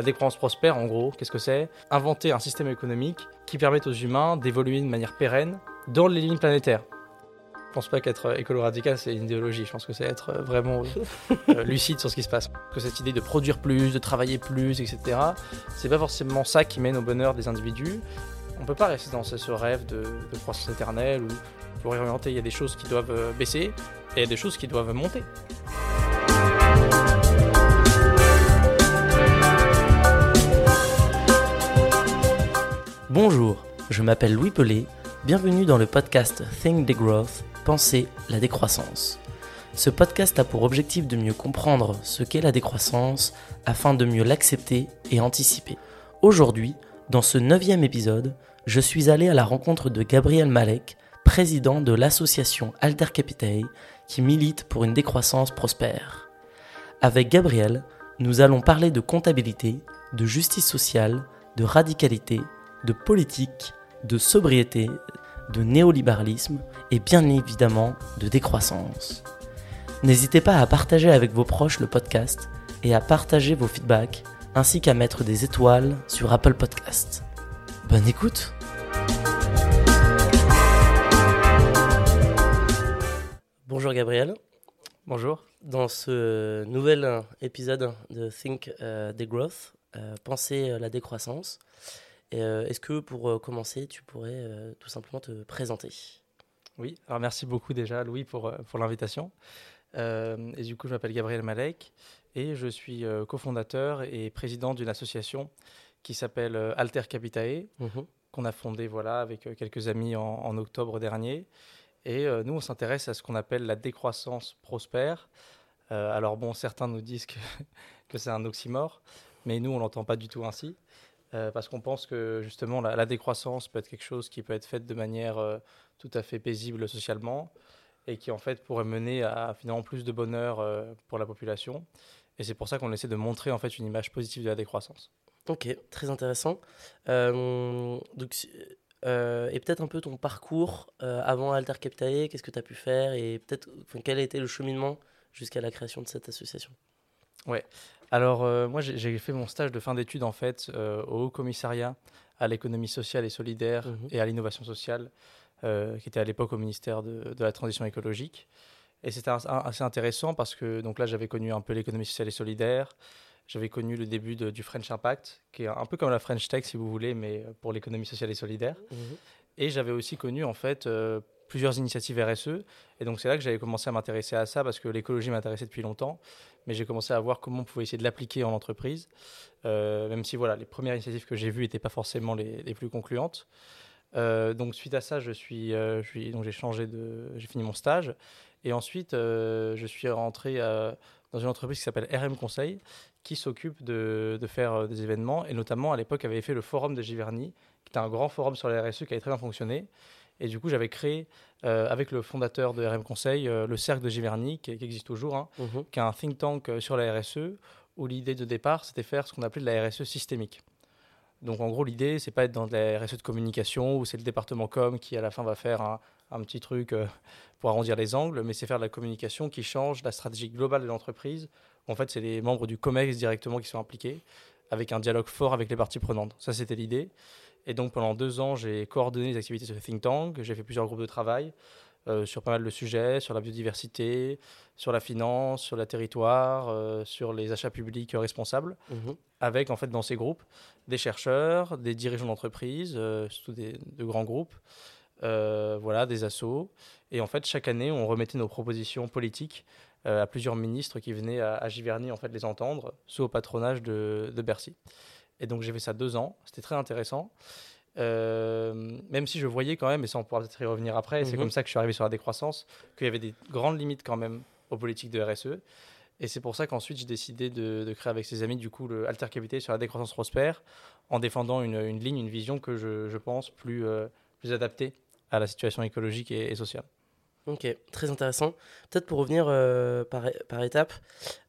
La décroissance prospère, en gros, qu'est-ce que c'est? Inventer un système économique qui permette aux humains d'évoluer de manière pérenne dans les lignes planétaires. Je pense pas qu'être écolo radical c'est une idéologie, je pense que c'est être vraiment euh, lucide sur ce qui se passe. Que cette idée de produire plus, de travailler plus, etc., c'est pas forcément ça qui mène au bonheur des individus. On peut pas rester dans ce rêve de, de croissance éternelle où pour réorienter, il y a des choses qui doivent euh, baisser et il y a des choses qui doivent monter. Bonjour, je m'appelle Louis Pelé, bienvenue dans le podcast Think the Growth, Penser la décroissance. Ce podcast a pour objectif de mieux comprendre ce qu'est la décroissance afin de mieux l'accepter et anticiper. Aujourd'hui, dans ce neuvième épisode, je suis allé à la rencontre de Gabriel Malek, président de l'association Alter Capitae qui milite pour une décroissance prospère. Avec Gabriel, nous allons parler de comptabilité, de justice sociale, de radicalité, de politique, de sobriété, de néolibéralisme et bien évidemment de décroissance. N'hésitez pas à partager avec vos proches le podcast et à partager vos feedbacks ainsi qu'à mettre des étoiles sur Apple Podcast. Bonne écoute Bonjour Gabriel. Bonjour. Dans ce nouvel épisode de Think uh, the Growth, euh, Penser la décroissance, euh, est-ce que pour euh, commencer, tu pourrais euh, tout simplement te présenter? Oui, alors merci beaucoup déjà Louis pour, pour l'invitation. et du coup, je m'appelle Gabriel Malek et je suis cofondateur et président d'une association qui s'appelle Alter Capitae, mhm. qu'on a fondée voilà, avec quelques amis en, en octobre dernier. Et nous, on s'intéresse à ce qu'on appelle la décroissance prospère. alors bon, certains nous disent que, que c'est un oxymore, mais nous, on l'entend pas du tout ainsi. Euh, parce qu'on pense que justement la, décroissance peut être quelque chose qui peut être fait de manière euh, tout à fait paisible socialement et qui en fait pourrait mener à finalement plus de bonheur euh, pour la population. Et c'est pour ça qu'on essaie de montrer en fait une image positive de la décroissance. Ok, très intéressant. et peut-être un peu ton parcours avant Alter Capitae, qu'est-ce que tu as pu faire et peut-être quel a été le cheminement jusqu'à la création de cette association? Ouais, alors, euh, moi, j'ai fait mon stage de fin d'études, en fait, euh, au Haut Commissariat à l'économie sociale et solidaire mhm. et à l'innovation sociale, euh, qui était à l'époque au ministère de, la Transition écologique. Et c'était assez intéressant parce que donc là, j'avais connu un peu l'économie sociale et solidaire. J'avais connu le début du French Impact, qui est un peu comme la French Tech, si vous voulez, mais pour l'économie sociale et solidaire. Mhm. Et j'avais aussi connu, en fait, plusieurs initiatives RSE. Et donc, c'est là que j'avais commencé à m'intéresser à ça parce que l'écologie m'intéressait depuis longtemps mais j'ai commencé à voir comment on pouvait essayer de l'appliquer en entreprise, euh, même si voilà, les premières initiatives que j'ai vues n'étaient pas forcément les, les plus concluantes. Euh, donc suite à ça, je suis, euh, je suis donc j'ai changé de, j'ai fini mon stage et ensuite je suis rentré dans une entreprise qui s'appelle RM Conseil, qui s'occupe de, de, faire des événements et notamment à l'époque avait fait le forum de Giverny, qui était un grand forum sur la RSE qui avait très bien fonctionné. Et du coup, j'avais créé, euh, avec le fondateur de RM Conseil, euh, le Cercle de Giverny, qui, existe toujours, hein, qui est un think tank euh, sur la RSE, où l'idée de départ, c'était faire ce qu'on appelait de la RSE systémique. Donc en gros, l'idée, c'est pas être dans de la RSE de communication, où c'est le département com qui, à la fin, va faire un, un petit truc pour arrondir les angles, mais c'est faire de la communication qui change la stratégie globale de l'entreprise. En fait, c'est les membres du COMEX directement qui sont impliqués, avec un dialogue fort avec les parties prenantes. Ça, c'était l'idée. Et donc pendant deux ans, j'ai coordonné les activités sur le think tank, j'ai fait plusieurs groupes de travail euh, sur pas mal de sujets, sur la biodiversité, sur la finance, sur le territoire, euh, sur les achats publics responsables, mhm. avec en fait dans ces groupes des chercheurs, des dirigeants d'entreprise, euh, surtout des, de grands groupes, voilà, des assos. Et en fait, chaque année, on remettait nos propositions politiques à plusieurs ministres qui venaient à, Giverny en fait les entendre, sous au patronage de, de Bercy. Et donc j'ai fait ça deux ans. C'était très intéressant. Euh, même si je voyais quand même, et ça on pourra peut-être y revenir après, c'est mhm. comme ça que je suis arrivé sur la décroissance, qu'il y avait des grandes limites quand même aux politiques de RSE. Et c'est pour ça qu'ensuite j'ai décidé de, créer avec ses amis du coup le Alter Capital sur la décroissance prospère, en défendant une, ligne, une vision que je, pense plus, euh, plus adaptée à la situation écologique et, sociale. Ok, très intéressant. Peut-être pour revenir euh, par, par étapes,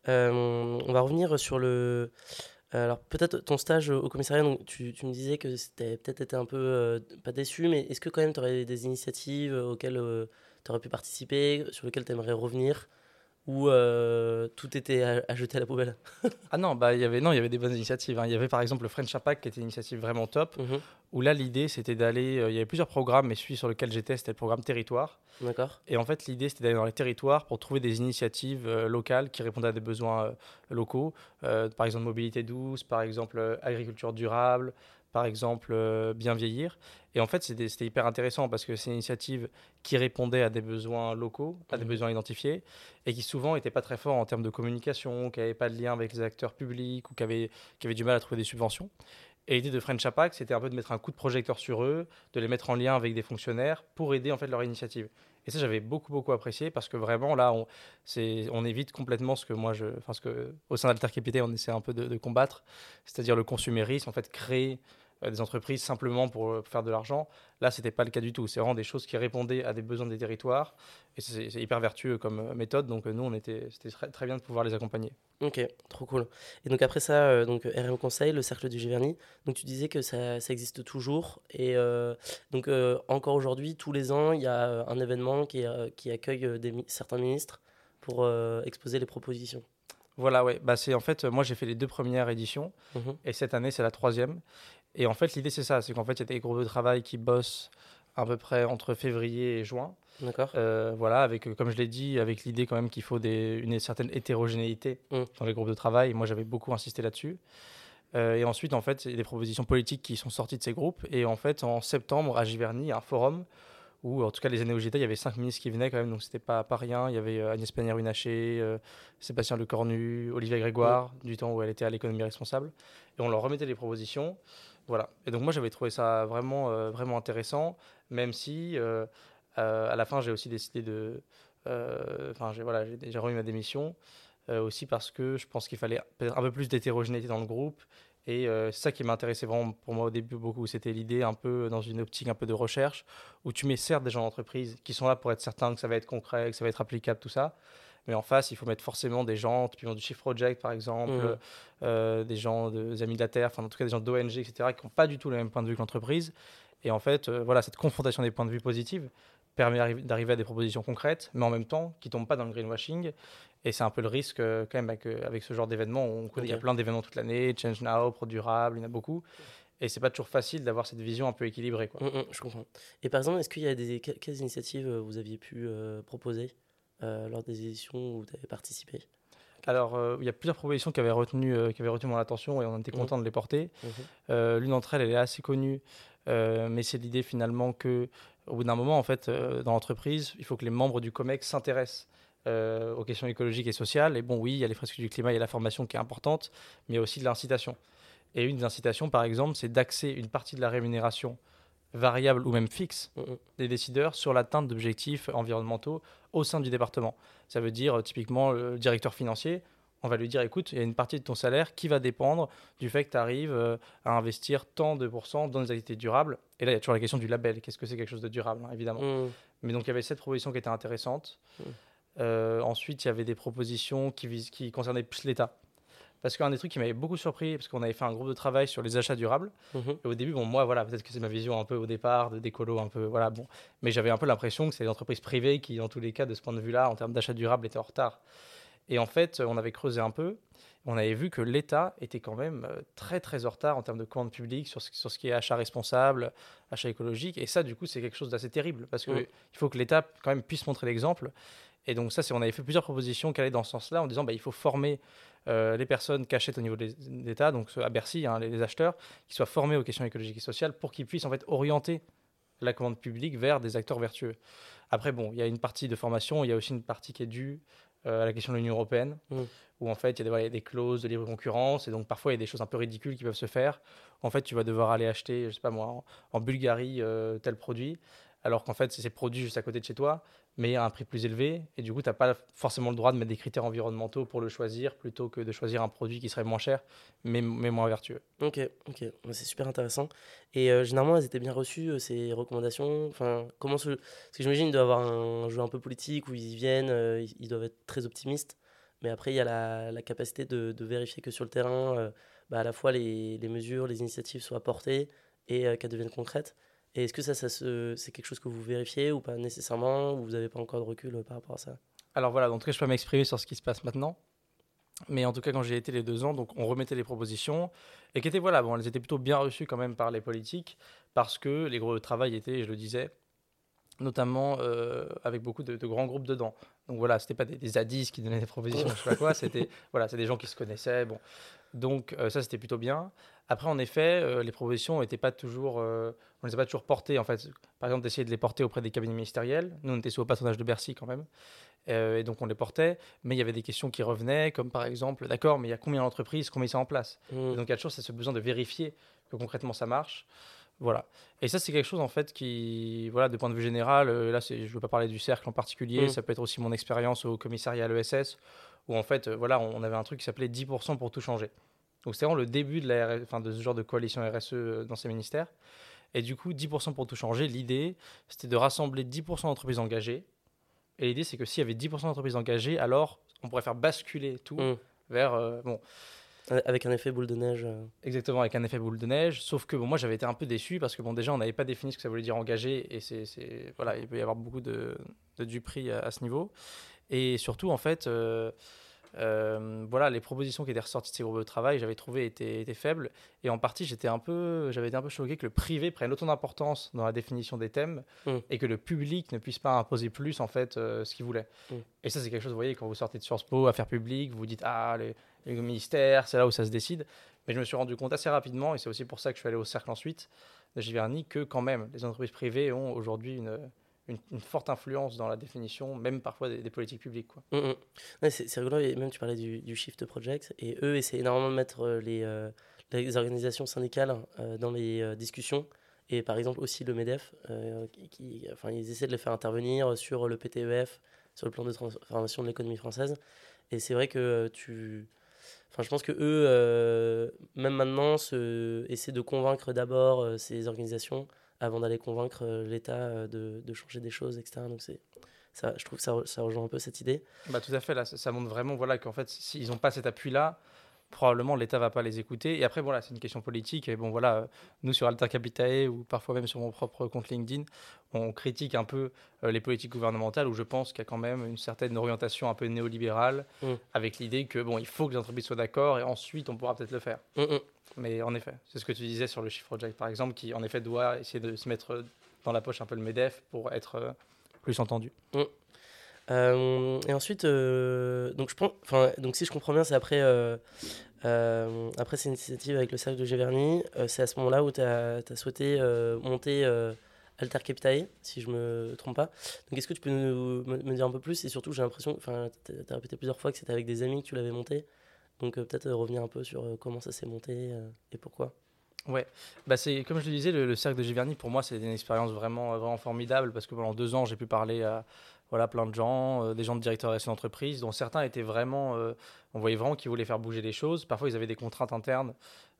on va revenir sur le, alors peut-être ton stage au commissariat, tu, me disais que c'était peut-être été un peu euh, pas déçu, mais est-ce que quand même tu aurais des initiatives auxquelles euh, tu aurais pu participer, sur lesquelles tu aimerais revenir, ou euh, tout était à, jeter à la poubelle Ah non, bah, y avait, non, il y avait des bonnes initiatives. Hein. Il y avait par exemple le French Impact qui était une initiative vraiment top, mhm. où là l'idée c'était d'aller, euh, il y avait plusieurs programmes, mais celui sur lequel j'étais c'était le programme Territoire. D'accord. Et en fait l'idée c'était d'aller dans les territoires pour trouver des initiatives euh, locales qui répondaient à des besoins locaux, par exemple mobilité douce, par exemple agriculture durable, par exemple bien vieillir. Et en fait, c'était hyper intéressant parce que c'est une initiative qui répondait à des besoins locaux, à des mmh. besoins identifiés, et qui souvent n'était pas très fort en termes de communication, qui n'avait pas de lien avec les acteurs publics ou qui avait, qui avait du mal à trouver des subventions. Et l'idée de French Apac, c'était un peu de mettre un coup de projecteur sur eux, de les mettre en lien avec des fonctionnaires pour aider en fait leur initiative. Et ça, j'avais beaucoup, beaucoup apprécié parce que vraiment, là, on, on évite complètement ce que moi, je, enfin, ce que, au sein d'Altercapité, on essaie un peu de, de combattre, c'est-à-dire le consumérisme, en fait, créer euh, des entreprises simplement pour euh, faire de l'argent. Là, ce n'était pas le cas du tout. C'est vraiment des choses qui répondaient à des besoins des territoires. Et c'est hyper vertueux comme euh, méthode. Donc, nous, on était, c'était très, bien de pouvoir les accompagner. Ok, trop cool. Et donc, après ça, donc, RM Conseil, le cercle du Giverny. Donc, tu disais que ça, ça existe toujours. Et donc, encore aujourd'hui, tous les ans, il y a un événement qui, qui accueille des, certains ministres pour exposer les propositions. Voilà, ouais. Bah, c'est en fait, moi j'ai fait les deux premières éditions mmh et cette année c'est la troisième. Et en fait, l'idée, c'est ça c'est qu'en fait, il y a des groupes de travail qui bossent à peu près entre février et juin. D'accord. Euh, voilà, avec, euh, comme je l'ai dit, avec l'idée quand même qu'il faut des, une certaine hétérogénéité mm. dans les groupes de travail. Moi, j'avais beaucoup insisté là-dessus. Euh, et ensuite, en fait, il y a des propositions politiques qui sont sorties de ces groupes. Et en fait, en septembre, à Giverny, il y a un forum où, en tout cas, les années où j'étais, il y avait cinq ministres qui venaient quand même, donc c'était pas, pas rien. Il y avait Agnès Pannier-Runacher, Sébastien Lecornu, Olivier Grégoire, mm. du temps où elle était à l'économie responsable. Et on leur remettait les propositions. Voilà. Et donc moi j'avais trouvé ça vraiment, euh, vraiment intéressant, même si euh, euh, à la fin j'ai aussi décidé de... Enfin j'ai voilà, j'ai remis ma démission, aussi parce que je pense qu'il fallait peut-être un peu plus d'hétérogénéité dans le groupe. Et c'est ça qui m'intéressait vraiment pour moi au début beaucoup. C'était l'idée un peu dans une optique un peu de recherche, où tu mets certes des gens d'entreprise qui sont là pour être certains que ça va être concret, que ça va être applicable, tout ça. Mais en face, il faut mettre forcément des gens, typiquement du Shift Project par exemple, mmh. euh, des gens des Amis de la Terre, enfin en tout cas des gens d'ONG, etc., qui n'ont pas du tout le même point de vue que l'entreprise. Et en fait, euh, voilà, cette confrontation des points de vue positifs permet d'arriver à des propositions concrètes, mais en même temps qui ne tombent pas dans le greenwashing. Et c'est un peu le risque euh, quand même avec, avec ce genre d'événements. On connaît, Il y a plein d'événements toute l'année, Change Now, Pro Durable, il y en a beaucoup. Et c'est pas toujours facile d'avoir cette vision un peu équilibrée. Quoi. Mmh, mmh, je comprends. Et par exemple, est-ce qu'il y a des quelles initiatives vous aviez pu proposer? Lors des éditions où tu avais participé alors, euh, il y a plusieurs propositions qui avaient retenu, euh, qui avaient retenu mon attention et on était mmh. content de les porter. Mmh. L'une d'entre elles, elle est assez connue, mais c'est l'idée finalement que, au bout d'un moment, en fait, dans l'entreprise, il faut que les membres du COMEX s'intéressent aux questions écologiques et sociales. Et bon, oui, il y a les fresques du climat, il y a la formation qui est importante, mais il y a aussi de l'incitation. Et une des incitations, par exemple, c'est d'axer une partie de la rémunération variable ou même fixe mm, mm. des décideurs sur l'atteinte d'objectifs environnementaux au sein du département. Ça veut dire euh, typiquement le directeur financier, on va lui dire écoute, il y a une partie de ton salaire qui va dépendre du fait que tu arrives euh, à investir tant de pourcents dans des activités durables. Et là, il y a toujours la question du label. Qu'est-ce que c'est quelque chose de durable, hein, évidemment. Mm. Mais donc, il y avait cette proposition qui était intéressante. Euh, ensuite, il y avait des propositions qui, qui concernaient plus l'État. Parce qu'un des trucs qui m'avait beaucoup surpris, parce qu'on avait fait un groupe de travail sur les achats durables. Mhm. Et au début, bon, moi, voilà, peut-être que c'est ma vision un peu au départ, de d'écolo, un peu, voilà, bon. Mais j'avais un peu l'impression que c'est les entreprises privées qui, dans tous les cas, de ce point de vue-là, en termes d'achat durable, étaient en retard. Et en fait, on avait creusé un peu. On avait vu que l'État était quand même euh, très, très en retard en termes de commandes publiques sur ce, sur ce qui est achat responsable, achat écologique. Et ça, du coup, c'est quelque chose d'assez terrible parce qu'il il faut que l'État, quand même, puisse montrer l'exemple. Et donc, ça, c'est, on avait fait plusieurs propositions qui allaient dans ce sens-là en disant bah, il faut former euh, les personnes qui achètent au niveau de l'État, donc à Bercy, hein, les, acheteurs, qui soient formés aux questions écologiques et sociales pour qu'ils puissent en fait orienter la commande publique vers des acteurs vertueux. Après, bon, il y a une partie de formation, il y a aussi une partie qui est due euh, à la question de l'Union européenne, mmh. où en fait il y, a des, des, clauses de libre concurrence, et donc parfois il y a des choses un peu ridicules qui peuvent se faire. En fait, tu vas devoir aller acheter, je sais pas moi, en, Bulgarie euh, tel produit, alors qu'en fait c'est produit juste à côté de chez toi, mais à un prix plus élevé. Et du coup, tu n'as pas forcément le droit de mettre des critères environnementaux pour le choisir, plutôt que de choisir un produit qui serait moins cher, mais, moins vertueux. Ok, ok, c'est super intéressant. Et euh, généralement, elles étaient bien reçues, euh, ces recommandations? Enfin, comment Parce que j'imagine qu'il doit avoir un jeu un peu politique où ils viennent, euh, ils doivent être très optimistes. Mais après, il y a la, capacité de, de, vérifier que sur le terrain, bah, à la fois les, les, mesures, les initiatives soient portées et qu'elles deviennent concrètes. Et est-ce que ça, ça c'est quelque chose que vous vérifiez ou pas nécessairement ou vous n'avez pas encore de recul euh, par rapport à ça? Alors voilà, donc je peux m'exprimer sur ce qui se passe maintenant. Mais en tout cas, quand j'ai été les deux ans, donc on remettait les propositions et qui étaient voilà, bon, elles étaient plutôt bien reçues quand même par les politiques parce que les gros travail étaient, je le disais, notamment euh, avec beaucoup de, grands groupes dedans. Donc voilà, c'était pas des, des zadis qui donnaient des propositions, je sais pas quoi, c'était voilà, c'est des gens qui se connaissaient. Bon, donc euh, ça c'était plutôt bien. Après, en effet, euh, les propositions n'étaient pas toujours, on les a pas toujours portées. En fait, par exemple, d'essayer de les porter auprès des cabinets ministériels. Nous, on était sous le patronage de Bercy quand même. et donc on les portait, mais il y avait des questions qui revenaient, comme par exemple, d'accord, mais il y a combien d'entreprises, combien ça en place? Mmh. Donc il y a toujours ce besoin de vérifier que concrètement ça marche. Voilà. Et ça, c'est quelque chose, en fait, qui, voilà, de point de vue général, euh, là, je ne veux pas parler du cercle en particulier, mm. ça peut être aussi mon expérience au commissariat à l'ESS, où, en fait, euh, voilà, on avait un truc qui s'appelait 10% pour tout changer. Donc, c'est vraiment le début de, la, enfin, de ce genre de coalition RSE euh, dans ces ministères. Et du coup, 10% pour tout changer, l'idée, c'était de rassembler 10% d'entreprises engagées. Et l'idée, c'est que s'il y avait 10% d'entreprises engagées, alors on pourrait faire basculer tout mm. vers. bon, avec un effet boule de neige. Euh. Exactement, avec un effet boule de neige. Sauf que bon, moi, j'avais été un peu déçu parce que bon, déjà, on n'avait pas défini ce que ça voulait dire engagé. Et c'est, voilà, il peut y avoir beaucoup de, de du prix à, ce niveau. Et surtout, en fait, euh, euh, voilà, les propositions qui étaient ressorties de ces groupes de travail, j'avais trouvé étaient, étaient, faibles. Et en partie, j'étais un peu, j'avais été un peu choqué que le privé prenne autant d'importance dans la définition des thèmes mmh. et que le public ne puisse pas imposer plus en fait ce qu'il voulait. Mmh. Et ça, c'est quelque chose, vous voyez, quand vous sortez de Sciences Po, affaires publiques, vous vous dites ah les les ministères, c'est là où ça se décide. Mais je me suis rendu compte assez rapidement, et c'est aussi pour ça que je suis allé au cercle ensuite de Giverny, que quand même, les entreprises privées ont aujourd'hui une, une, forte influence dans la définition, même parfois des, politiques publiques. Quoi. Mm, mm. c'est, rigolo, même tu parlais du, Shift Project, et eux essaient énormément de mettre euh, les, euh, les organisations syndicales euh, dans les discussions. Et par exemple aussi le MEDEF, qui, enfin, ils essaient de les faire intervenir sur le PTEF, sur le plan de transformation de l'économie française. Et c'est vrai que tu, Enfin, je pense que eux, même maintenant, se, essaient de convaincre d'abord ces organisations avant d'aller convaincre euh, l'État de, de, changer des choses, etc. Donc c'est ça, je trouve que ça, ça, rejoint un peu cette idée. Bah, tout à fait, là, ça, montre vraiment voilà, qu'en fait, s'ils n'ont pas cet appui-là, probablement l'État va pas les écouter. Et après, voilà, c'est une question politique. Et bon, voilà, nous sur Alter Capitae ou parfois même sur mon propre compte LinkedIn, on critique un peu euh, les politiques gouvernementales où je pense qu'il y a quand même une certaine orientation un peu néolibérale mmh. avec l'idée que bon, il faut que les entreprises soient d'accord et ensuite on pourra peut-être le faire. Mmh, mmh. Mais en effet, c'est ce que tu disais sur le Shift Project par exemple, qui en effet doit essayer de se mettre dans la poche un peu le MEDEF pour être euh, plus entendu. Euh, et ensuite, euh, donc, si je comprends bien, c'est après, euh, après cette initiative avec le cercle de Giverny, c'est à ce moment-là où tu as, souhaité monter Alter Capitae, si je me trompe pas. Donc est-ce que tu peux me, dire un peu plus? Et surtout, j'ai l'impression, enfin, tu as répété plusieurs fois que c'était avec des amis que tu l'avais monté. Donc peut-être revenir un peu sur comment ça s'est monté et pourquoi. Ouais, bah c'est comme je le disais, le, cercle de Giverny pour moi c'est une expérience vraiment vraiment formidable parce que pendant deux ans j'ai pu parler à, voilà, plein de gens, euh, des gens de directeurs d'entreprise, dont certains étaient vraiment, euh, on voyait vraiment qu'ils voulaient faire bouger les choses. Parfois, ils avaient des contraintes internes,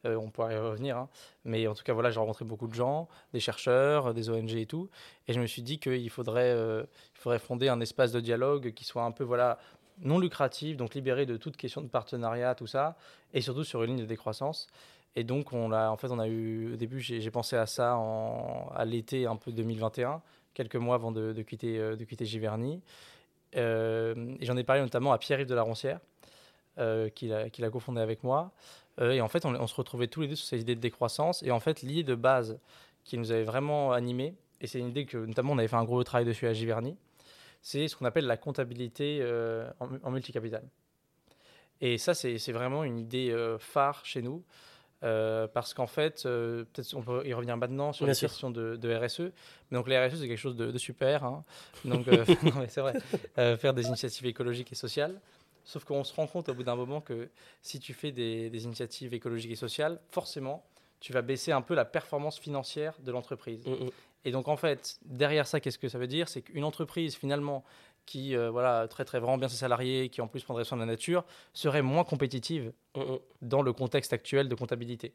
euh, on pourrait y revenir. Hein. Mais en tout cas, voilà, j'ai rencontré beaucoup de gens, des chercheurs, des ONG et tout. Et je me suis dit qu'il faudrait, il faudrait fonder un espace de dialogue qui soit un peu, voilà, non lucratif, donc libéré de toute question de partenariat, tout ça, et surtout sur une ligne de décroissance. Et donc, on a, en fait, on a eu, au début, j'ai pensé à ça à l'été un peu 2021 quelques mois avant de, quitter, euh, de quitter Giverny. Euh, et j'en ai parlé notamment à Pierre-Yves de la Roncière, euh, qu'il a, a cofondé avec moi. et en fait, on, se retrouvait tous les deux sur ces idées de décroissance. Et en fait, l'idée de base qui nous avait vraiment animés, et c'est une idée que notamment on avait fait un gros travail dessus à Giverny, c'est ce qu'on appelle la comptabilité en, en, multicapital. Et ça, c'est vraiment une idée phare chez nous. Euh, parce qu'en fait, euh, peut-être on peut y revenir maintenant sur la question de, RSE. Mais donc, les RSE, c'est quelque chose de, super. Hein. Donc, euh, c'est vrai, faire des initiatives écologiques et sociales. Sauf qu'on se rend compte au bout d'un moment que si tu fais des, initiatives écologiques et sociales, forcément, tu vas baisser un peu la performance financière de l'entreprise. Mm, mm. Et donc, en fait, derrière ça, qu'est-ce que ça veut dire? C'est qu'une entreprise, finalement, qui euh, voilà, traiterait vraiment bien ses salariés, qui en plus prendrait soin de la nature, serait moins compétitive mm, mm. dans le contexte actuel de comptabilité.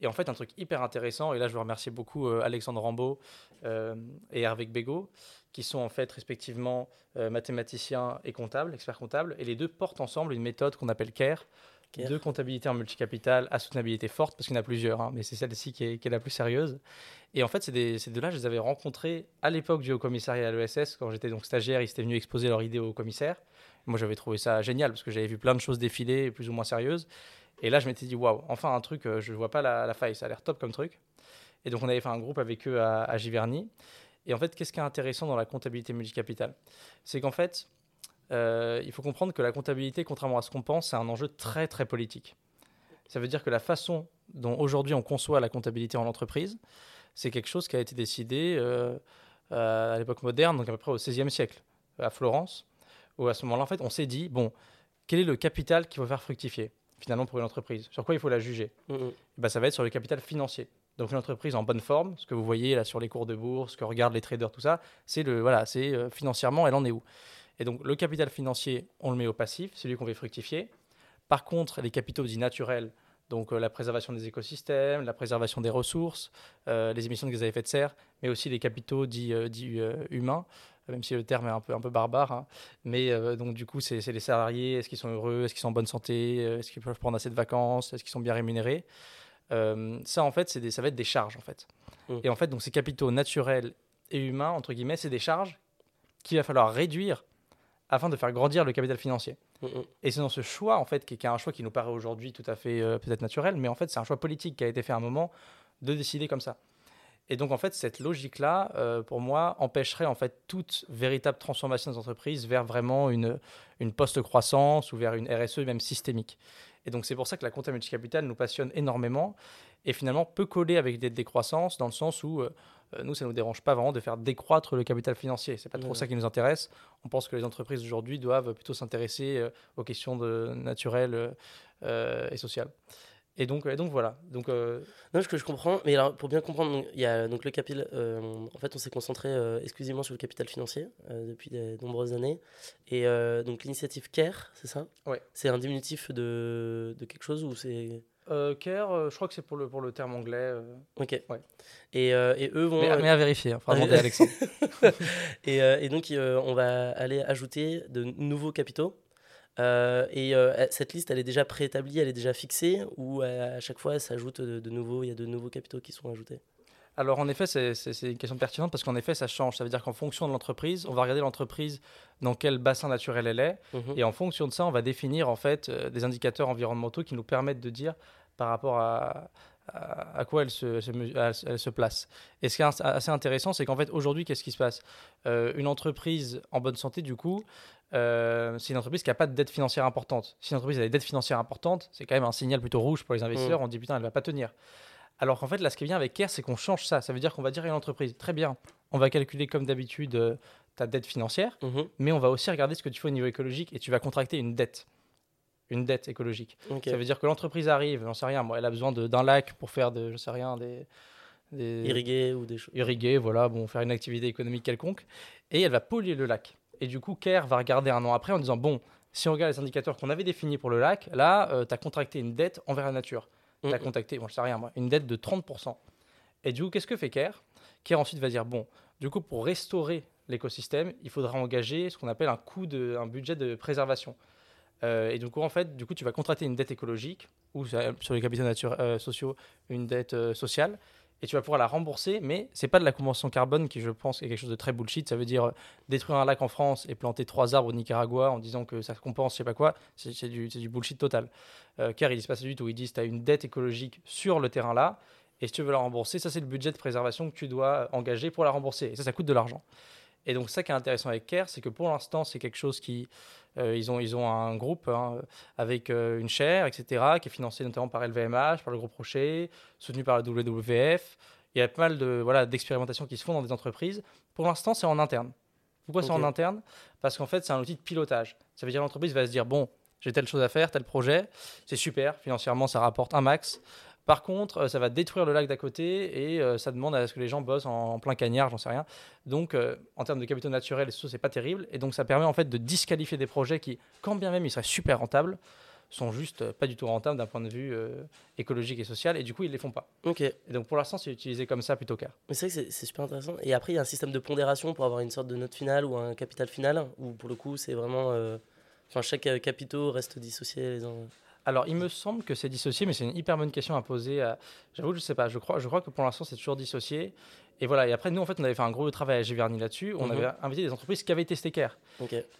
Et en fait, un truc hyper intéressant, et là je veux remercier beaucoup euh, Alexandre Rambaud euh, et Hervé Bégaud, qui sont en fait respectivement mathématiciens et comptables, experts comptables, et les deux portent ensemble une méthode qu'on appelle CARE, de comptabilité en multicapital à soutenabilité forte, parce qu'il y en a plusieurs, hein, mais c'est celle-ci qui est, la plus sérieuse. Et en fait, ces deux-là, je les avais rencontrés à l'époque du Haut Commissariat à l'ESS, quand j'étais donc stagiaire, ils étaient venus exposer leur idée au commissaire. Moi, j'avais trouvé ça génial, parce que j'avais vu plein de choses défiler, plus ou moins sérieuses. Et là, je m'étais dit, waouh, enfin un truc, euh, je ne vois pas la, faille, ça a l'air top comme truc. Et donc, on avait fait un groupe avec eux à Giverny. Et en fait, qu'est-ce qui est intéressant dans la comptabilité multicapital? C'est qu'en fait, euh, il faut comprendre que la comptabilité, contrairement à ce qu'on pense, c'est un enjeu très très politique. Ça veut dire que la façon dont aujourd'hui on conçoit la comptabilité en entreprise, c'est quelque chose qui a été décidé euh, à l'époque moderne, donc à peu près au XVIe siècle, à Florence, où à ce moment-là, en fait, on s'est dit, bon, quel est le capital qu'il faut faire fructifier finalement pour une entreprise? Sur quoi il faut la juger? Mm. Ben, Ça va être sur le capital financier. Donc une entreprise en bonne forme, ce que vous voyez là sur les cours de bourse, ce que regardent les traders, tout ça, c'est le voilà, c'est euh, financièrement, elle en est où? Et donc le capital financier, on le met au passif, c'est lui qu'on fait fructifier. Par contre, les capitaux dits naturels, donc euh, la préservation des écosystèmes, la préservation des ressources, euh, les émissions de gaz à effet de serre, mais aussi les capitaux dits, euh, humains, même si le terme est un peu, un peu barbare. Hein. Mais donc du coup, c'est les salariés, est-ce qu'ils sont heureux, est-ce qu'ils sont en bonne santé, est-ce qu'ils peuvent prendre assez de vacances, est-ce qu'ils sont bien rémunérés Ça, en fait, des, ça va être des charges, en fait. Mmh. Et en fait, donc ces capitaux naturels et humains, entre guillemets, c'est des charges qu'il va falloir réduire afin de faire grandir le capital financier. Mm, mm. Et c'est dans ce choix, en fait, qui, est un choix qui nous paraît aujourd'hui tout à fait euh, peut-être naturel, mais en fait, c'est un choix politique qui a été fait à un moment de décider comme ça. Et donc, en fait, cette logique-là, euh, pour moi, empêcherait en fait toute véritable transformation des entreprises vers vraiment une, une post-croissance ou vers une RSE même systémique. Et donc, c'est pour ça que la comptabilité multicapital nous passionne énormément et finalement peut coller avec des décroissances dans le sens où euh, euh, nous, ça ne nous dérange pas vraiment de faire décroître le capital financier. C'est pas trop ça qui nous intéresse. On pense que les entreprises aujourd'hui doivent plutôt s'intéresser euh, aux questions de, naturelles et sociales. Et donc, donc voilà. Donc, Non, ce que je comprends, mais alors, pour bien comprendre, il y a donc le capital. en fait, on s'est concentré exclusivement sur le capital financier depuis de nombreuses années. Et donc l'initiative CARE, c'est ça? Ouais. C'est un diminutif de, de quelque chose ou c'est euh, Care, euh, je crois que c'est pour le, pour le terme anglais. Euh. Ok. Ouais. Et, euh, et, eux vont. Mais, à vérifier, il faudra demander à Alexandre. et, et, donc, on va aller ajouter de nouveaux capitaux. et cette liste, elle est déjà préétablie, elle est déjà fixée, ou à chaque fois, elle s'ajoute de, de nouveaux, il y a de nouveaux capitaux qui sont ajoutés? Alors en effet, c'est une question pertinente parce qu'en effet, ça change. Ça veut dire qu'en fonction de l'entreprise, on va regarder l'entreprise dans quel bassin naturel elle est, mhm. et en fonction de ça, on va définir en fait euh, des indicateurs environnementaux qui nous permettent de dire par rapport à, à, quoi elle se, elle se, place. Et ce qui est assez intéressant, c'est qu'en fait aujourd'hui, qu'est-ce qui se passe? Euh, Une entreprise en bonne santé, du coup, euh, c'est une entreprise qui n'a pas de dette financière importante. Si une entreprise a des dettes financières importantes, c'est quand même un signal plutôt rouge pour les investisseurs. On dit putain, elle va pas tenir. Alors qu'en fait, là, ce qui est bien avec CARE, c'est qu'on change ça. Ça veut dire qu'on va dire à une entreprise, très bien, on va calculer comme d'habitude euh, ta dette financière, mhm. mais on va aussi regarder ce que tu fais au niveau écologique et tu vas contracter une dette. Une dette écologique. Ça veut dire que l'entreprise arrive, j'en sais rien, moi, elle a besoin d'un lac pour faire de, je sais rien, des, des... Irriguer ou des choses. Irriguer, voilà, bon, faire une activité économique quelconque. Et elle va polluer le lac. Et du coup, CARE va regarder un an après en disant, bon, si on regarde les indicateurs qu'on avait définis pour le lac, là, euh, tu as contracté une dette envers la nature tu as contacté, bon, je sais rien moi, une dette de 30%. Et du coup, qu'est-ce que fait CARE CARE ensuite va dire, bon, du coup, pour restaurer l'écosystème, il faudra engager ce qu'on appelle un coût de, un budget de préservation. Euh, et du coup, en fait, du coup, tu vas contracter une dette écologique ou sur les capitaux euh, sociaux, une dette euh, sociale et tu vas pouvoir la rembourser, mais c'est pas de la convention carbone qui, je pense, est quelque chose de très bullshit. Ça veut dire euh, détruire un lac en France et planter trois arbres au Nicaragua en disant que ça compense, je sais pas quoi. C'est du, bullshit total. Euh, car ils disent pas ça du tout. Ils disent tu as une dette écologique sur le terrain là, et si tu veux la rembourser, ça c'est le budget de préservation que tu dois engager pour la rembourser. Et ça, ça coûte de l'argent. Et donc ça qui est intéressant avec CARE, c'est que pour l'instant, c'est quelque chose qui... Euh, ils, ont, ils ont un groupe hein, avec euh, une chaire, etc., qui est financé notamment par LVMH, par le groupe Rocher, soutenu par la WWF. Il y a pas mal de, voilà, d'expérimentations qui se font dans des entreprises. Pour l'instant, c'est en interne. Pourquoi c'est en interne? Parce qu'en fait, c'est un outil de pilotage. Ça veut dire que l'entreprise va se dire, bon, j'ai telle chose à faire, tel projet, c'est super, financièrement, ça rapporte un max. Par contre, euh, ça va détruire le lac d'à côté et euh, ça demande à ce que les gens bossent en, plein cagnard, j'en sais rien. Donc, euh, en termes de capitaux naturels, ce c'est pas terrible. Et donc, ça permet en fait de disqualifier des projets qui, quand bien même ils seraient super rentables, sont juste pas du tout rentables d'un point de vue écologique et social. Et du coup, ils les font pas. Ok. Et donc, pour l'instant, c'est utilisé comme ça plutôt qu'à. Mais c'est vrai que c'est super intéressant. Et après, il y a un système de pondération pour avoir une sorte de note finale ou un capital final, ou pour le coup, c'est vraiment. Enfin, chaque capitaux reste dissocié les uns. Alors, il me semble que c'est dissocié, mais c'est une hyper bonne question à poser. J'avoue que je ne sais pas. Je crois, je crois que pour l'instant, c'est toujours dissocié. Et voilà, et après, nous, en fait, on avait fait un gros travail à Giverny là-dessus. On mhm. avait invité des entreprises qui avaient testé CARE.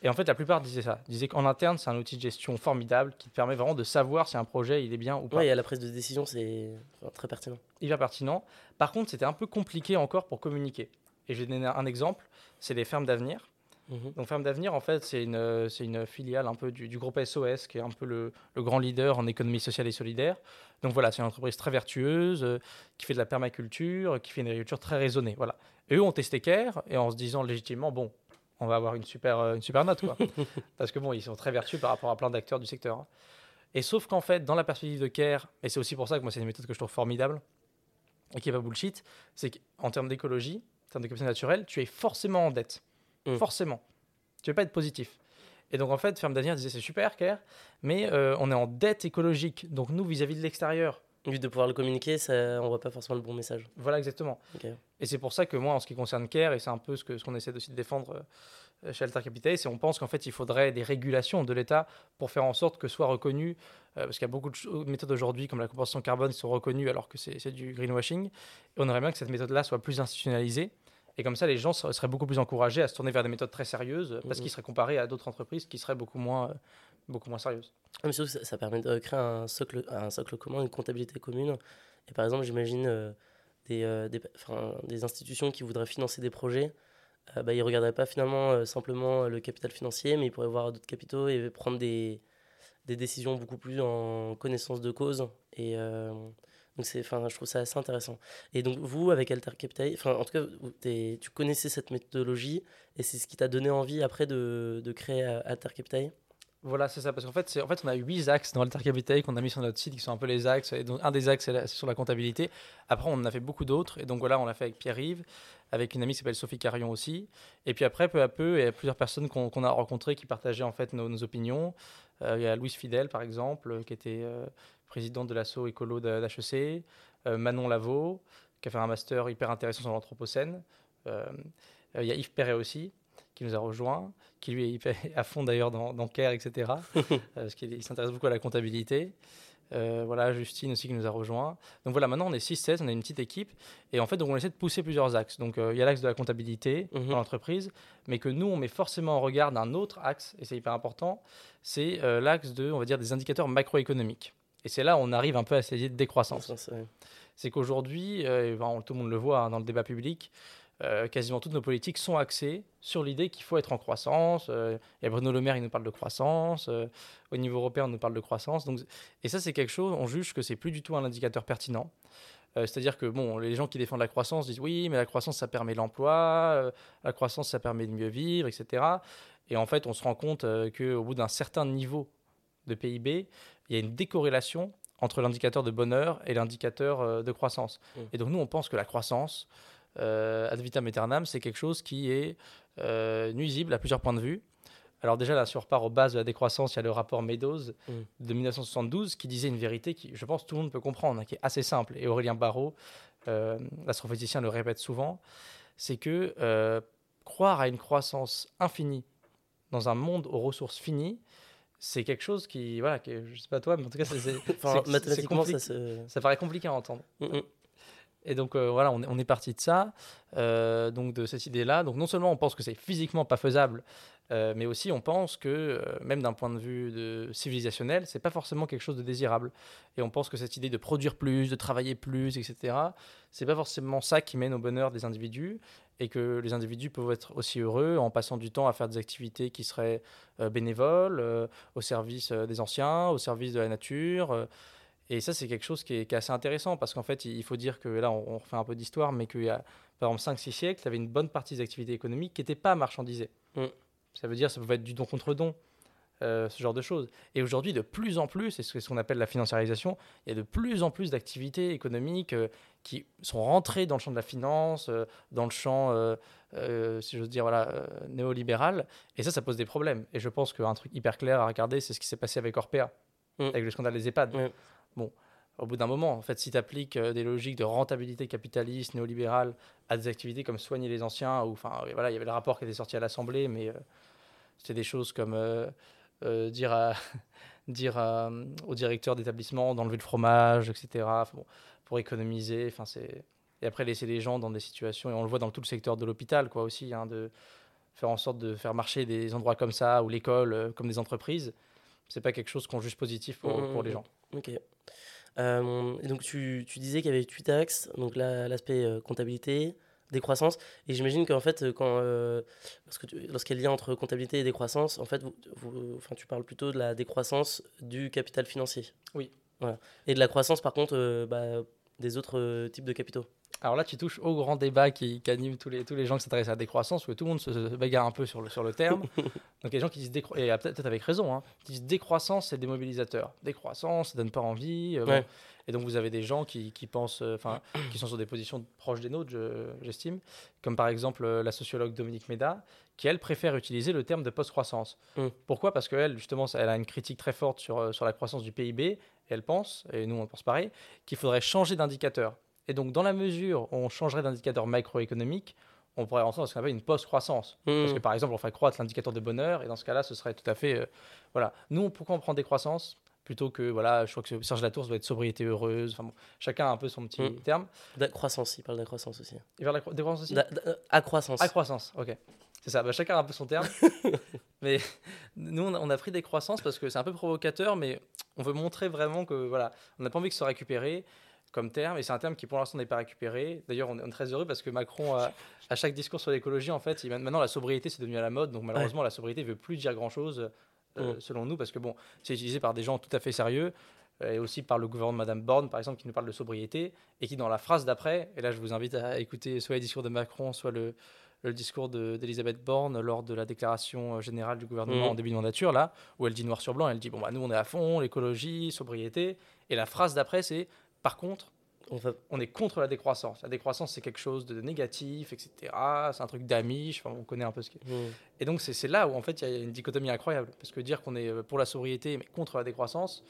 Et en fait, la plupart disaient ça. Ils disaient qu'en interne, c'est un outil de gestion formidable qui te permet vraiment de savoir si un projet il est bien ou pas. Oui, et la prise de décision, c'est très pertinent. Hyper pertinent. Par contre, c'était un peu compliqué encore pour communiquer. Et je vais donner un exemple c'est les fermes d'avenir. Mhm. Donc Ferme d'Avenir, en fait, c'est une, une filiale un peu du, du, groupe SOS, qui est un peu le, le, grand leader en économie sociale et solidaire. Donc voilà, c'est une entreprise très vertueuse, euh, qui fait de la permaculture, qui fait une agriculture très raisonnée. Voilà. Et eux ont testé CARE, et en se disant légitimement, bon, on va avoir une super, euh, une super note, quoi. Parce que bon, ils sont très vertueux par rapport à plein d'acteurs du secteur. Hein. Et sauf qu'en fait, dans la perspective de CARE, et c'est aussi pour ça que moi, c'est une méthode que je trouve formidable, et qui n'est pas bullshit, c'est qu'en termes d'écologie, en termes capacité naturelle, tu es forcément en dette. Mm. Forcément. Tu ne veux pas être positif. Et donc, en fait, Ferme d'avenir disait c'est super, Care, mais euh, on est en dette écologique. Donc, nous, vis-à-vis de l'extérieur. Vu de pouvoir le communiquer, ça, on voit pas forcément le bon message. Voilà, exactement. Et c'est pour ça que moi, en ce qui concerne Care, et c'est un peu ce qu'on ce qu'on essaie aussi de défendre euh, chez Alter Capital, c'est on pense qu'en fait, il faudrait des régulations de l'État pour faire en sorte que soit reconnu, euh, parce qu'il y a beaucoup de méthodes aujourd'hui, comme la compensation carbone, qui sont reconnues alors que c'est du greenwashing. Et on aimerait bien que cette méthode-là soit plus institutionnalisée et comme ça, les gens seraient beaucoup plus encouragés à se tourner vers des méthodes très sérieuses parce mhm. qu'ils seraient comparés à d'autres entreprises qui seraient beaucoup moins, euh, beaucoup moins sérieuses. Ah, ça, ça, permet de créer un socle, un socle commun, une comptabilité commune. Et par exemple, j'imagine euh, des, euh, des, des, institutions qui voudraient financer des projets. bah, ils ne regarderaient pas finalement simplement le capital financier, mais ils pourraient voir d'autres capitaux et prendre des, des décisions beaucoup plus en connaissance de cause. Et donc c'est, enfin, je trouve ça assez intéressant. Et donc vous, avec Alter Capital, enfin, en tout cas, tu connaissais cette méthodologie et c'est ce qui t'a donné envie après de, de créer euh, Alter Capital? Voilà, c'est ça. Parce qu'en fait, c'est, en fait, on a huit axes dans Alter Capital qu'on a mis sur notre site qui sont un peu les axes. Donc, un des axes, c'est, sur la comptabilité. Après, on en a fait beaucoup d'autres. Et donc, voilà, on l'a fait avec Pierre-Yves, avec une amie qui s'appelle Sophie Carion aussi. Et puis après, peu à peu, il y a plusieurs personnes qu'on, a rencontrées qui partageaient en fait nos, opinions. Euh, il y a Louise Fidel, par exemple, qui était euh, présidente de l'assaut écolo d'HEC, euh, Manon Lavaux, qui a fait un master hyper intéressant sur l'Anthropocène. Euh, il y a Yves Perret aussi, qui nous a rejoint, qui lui est à fond d'ailleurs dans, dans CARE, etc., parce qu'il s'intéresse beaucoup à la comptabilité. Euh, voilà, Justine aussi qui nous a rejoint. Donc voilà, maintenant on est 6-7, on a une petite équipe. Et en fait, donc on essaie de pousser plusieurs axes. Donc il y a l'axe de la comptabilité mhm. dans l'entreprise, mais que nous, on met forcément en regard d'un autre axe, et c'est hyper important, c'est l'axe de, on va dire, des indicateurs macroéconomiques. Et c'est là où on arrive un peu à cette idée de décroissance. C'est qu'aujourd'hui, euh, tout le monde le voit hein, dans le débat public, euh, quasiment toutes nos politiques sont axées sur l'idée qu'il faut être en croissance. Euh, a Bruno Le Maire, il nous parle de croissance. au niveau européen, on nous parle de croissance. Donc, et ça, c'est quelque chose, on juge que c'est plus du tout un indicateur pertinent. C'est-à-dire que bon, les gens qui défendent la croissance disent oui, mais la croissance, ça permet l'emploi, la croissance, ça permet de mieux vivre, etc. Et en fait, on se rend compte qu'au bout d'un certain niveau de PIB, il y a une décorrélation entre l'indicateur de bonheur et l'indicateur euh, de croissance. Mmh. Et donc nous, on pense que la croissance, euh, ad vitam aeternam, c'est quelque chose qui est euh, nuisible à plusieurs points de vue. Alors déjà, là, sur part aux bases de la décroissance, il y a le rapport Meadows mmh. de 1972 qui disait une vérité qui, je pense, tout le monde peut comprendre, hein, qui est assez simple. Et Aurélien Barraud, euh, l'astrophysicien, le répète souvent, c'est que croire à une croissance infinie dans un monde aux ressources finies, c'est quelque chose qui, voilà, que, je sais pas toi, mais en tout cas, c'est, mathématiquement, ça, ça, paraît compliqué à entendre. Mm, mm. Et donc euh, voilà, on est, parti de ça, euh, donc de cette idée-là. Donc non seulement on pense que c'est physiquement pas faisable, euh, mais aussi on pense que même d'un point de vue de civilisationnel, c'est pas forcément quelque chose de désirable. Et on pense que cette idée de produire plus, de travailler plus, etc., c'est pas forcément ça qui mène au bonheur des individus et que les individus peuvent être aussi heureux en passant du temps à faire des activités qui seraient bénévoles, au service des anciens, au service de la nature. Et ça, c'est quelque chose qui est, assez intéressant parce qu'en fait, il faut dire que là, on, refait un peu d'histoire, mais qu'il y a par exemple 5-6 siècles, il y avait une bonne partie des activités économiques qui n'étaient pas marchandisées. Mm. Ça veut dire ça pouvait être du don contre don. ce genre de choses. Et aujourd'hui, de plus en plus, c'est ce qu'on appelle la financiarisation, il y a de plus en plus d'activités économiques qui sont rentrés dans le champ de la finance, euh, dans le champ, euh, euh, si j'ose dire, voilà, néolibéral. Et ça, ça pose des problèmes. Et je pense qu'un truc hyper clair à regarder, c'est ce qui s'est passé avec Orpea, mm. avec le scandale des EHPAD. Bon, au bout d'un moment, en fait, si tu appliques des logiques de rentabilité capitaliste, néolibérale, à des activités comme soigner les anciens, ou enfin, voilà, il y avait le rapport qui était sorti à l'Assemblée, mais c'était des choses comme dire à dire au directeur d'établissement d'enlever le fromage, etc. pour économiser. Enfin, c'est et après laisser les gens dans des situations et on le voit dans tout le secteur de l'hôpital, quoi aussi, hein, de faire en sorte de faire marcher des endroits comme ça ou l'école euh, comme des entreprises. C'est pas quelque chose qu'on juge positif pour, mmh, pour les mmh, gens. Ok. Euh, donc tu, tu disais qu'il y avait huit axes, donc l'aspect euh, comptabilité, décroissance. Et j'imagine qu'en fait, quand, euh, lorsqu'il y a lien entre comptabilité et décroissance, en fait, vous, enfin, tu parles plutôt de la décroissance du capital financier. Oui. Voilà. Et de la croissance, par contre, bah, des autres types de capitaux. Alors là, tu touches au grand débat qui, qui anime tous les, tous les gens qui s'intéressent à la décroissance, où tout le monde se, bagarre un peu sur le, sur le terme. Donc, les gens qui disent décroissance, et peut-être avec raison, hein, disent décroissance, c'est démobilisateur. Décroissance, ça donne pas envie. Euh, et donc, vous avez des gens qui, qui pensent, euh, enfin, qui sont sur des positions proches des nôtres, j'estime, comme par exemple euh, la sociologue Dominique Méda, qui elle préfère utiliser le terme de post-croissance. Mm. Pourquoi? Parce qu'elle, justement, elle a une critique très forte sur, sur la croissance du PIB. Et elle pense, et nous on pense pareil, qu'il faudrait changer d'indicateur. Et donc, dans la mesure où on changerait d'indicateur macroéconomique, on pourrait rentrer dans ce qu'on appelle une post-croissance. Mmh. Parce que par exemple, on ferait croître l'indicateur de bonheur, et dans ce cas-là, ce serait tout à fait. Euh, voilà. Nous, pourquoi on prend des croissances? Plutôt que, voilà, je crois que Serge Latour doit être sobriété heureuse. Enfin, bon, chacun a un peu son petit mmh. terme. D'accroissance, il parle d'accroissance aussi. Il parle d'accroissance aussi? Accroissance. Accroissance, ok. C'est ça, bah, chacun a un peu son terme. mais nous, on a, pris des croissances parce que c'est un peu provocateur, mais on veut montrer vraiment que, voilà, on n'a pas envie que ce soit récupéré comme terme, et c'est un terme qui pour l'instant n'est pas récupéré. D'ailleurs, on est très heureux parce que Macron, à chaque discours sur l'écologie, en fait, il, maintenant la sobriété c'est devenu à la mode, donc malheureusement la sobriété ne veut plus dire grand-chose, euh, mm. selon nous, parce que bon, c'est utilisé par des gens tout à fait sérieux, euh, et aussi par le gouvernement de Madame Borne, par exemple, qui nous parle de sobriété, et qui dans la phrase d'après, et là je vous invite à écouter soit les discours de Macron, soit le, le discours d'Elisabeth Borne lors de la déclaration euh, générale du gouvernement mm. en début de mandature, là, où elle dit noir sur blanc, elle dit, bon, bah, nous on est à fond, l'écologie, sobriété, et la phrase d'après c'est par contre, on, est contre la décroissance. La décroissance, c'est quelque chose de négatif, etc. C'est un truc d'amiche, on connaît un peu ce qui est. Mmh. Et donc, c'est là où, en fait, il y a une dichotomie incroyable. Parce que dire qu'on est euh, pour la sobriété, mais contre la décroissance,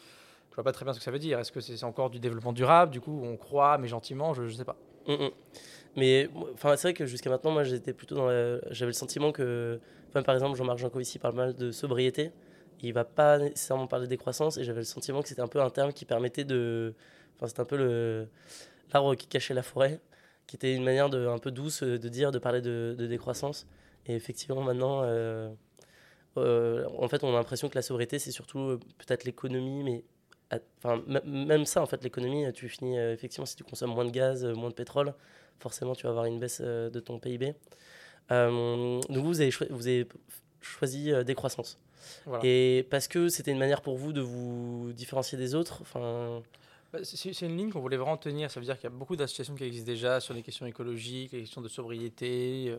je vois pas très bien ce que ça veut dire. Est-ce que c'est encore du développement durable Du coup, on croit, mais gentiment, je ne sais pas. Mmh, mmh. Mais enfin, c'est vrai que jusqu'à maintenant, moi, j'étais plutôt dans J'avais le sentiment que, par exemple, Jean-Marc Jancovici parle mal de sobriété. Il va pas nécessairement parler de décroissance, et j'avais le sentiment que c'était un peu un terme qui permettait de Enfin, c'est un peu le l'arbre qui cachait la forêt, qui était une manière de, un peu douce de dire, de parler de, décroissance. Et effectivement, maintenant, euh, euh, en fait, on a l'impression que la sobriété, c'est surtout euh, peut-être l'économie, mais enfin, même ça, en fait, l'économie, tu finis effectivement si tu consommes moins de gaz, moins de pétrole, forcément, tu vas avoir une baisse de ton PIB. donc, vous avez, vous avez choisi décroissance. Et parce que c'était une manière pour vous de vous différencier des autres. Enfin. Bah, c'est une ligne qu'on voulait vraiment tenir. Ça veut dire qu'il y a beaucoup d'associations qui existent déjà sur les questions écologiques, les questions de sobriété, euh,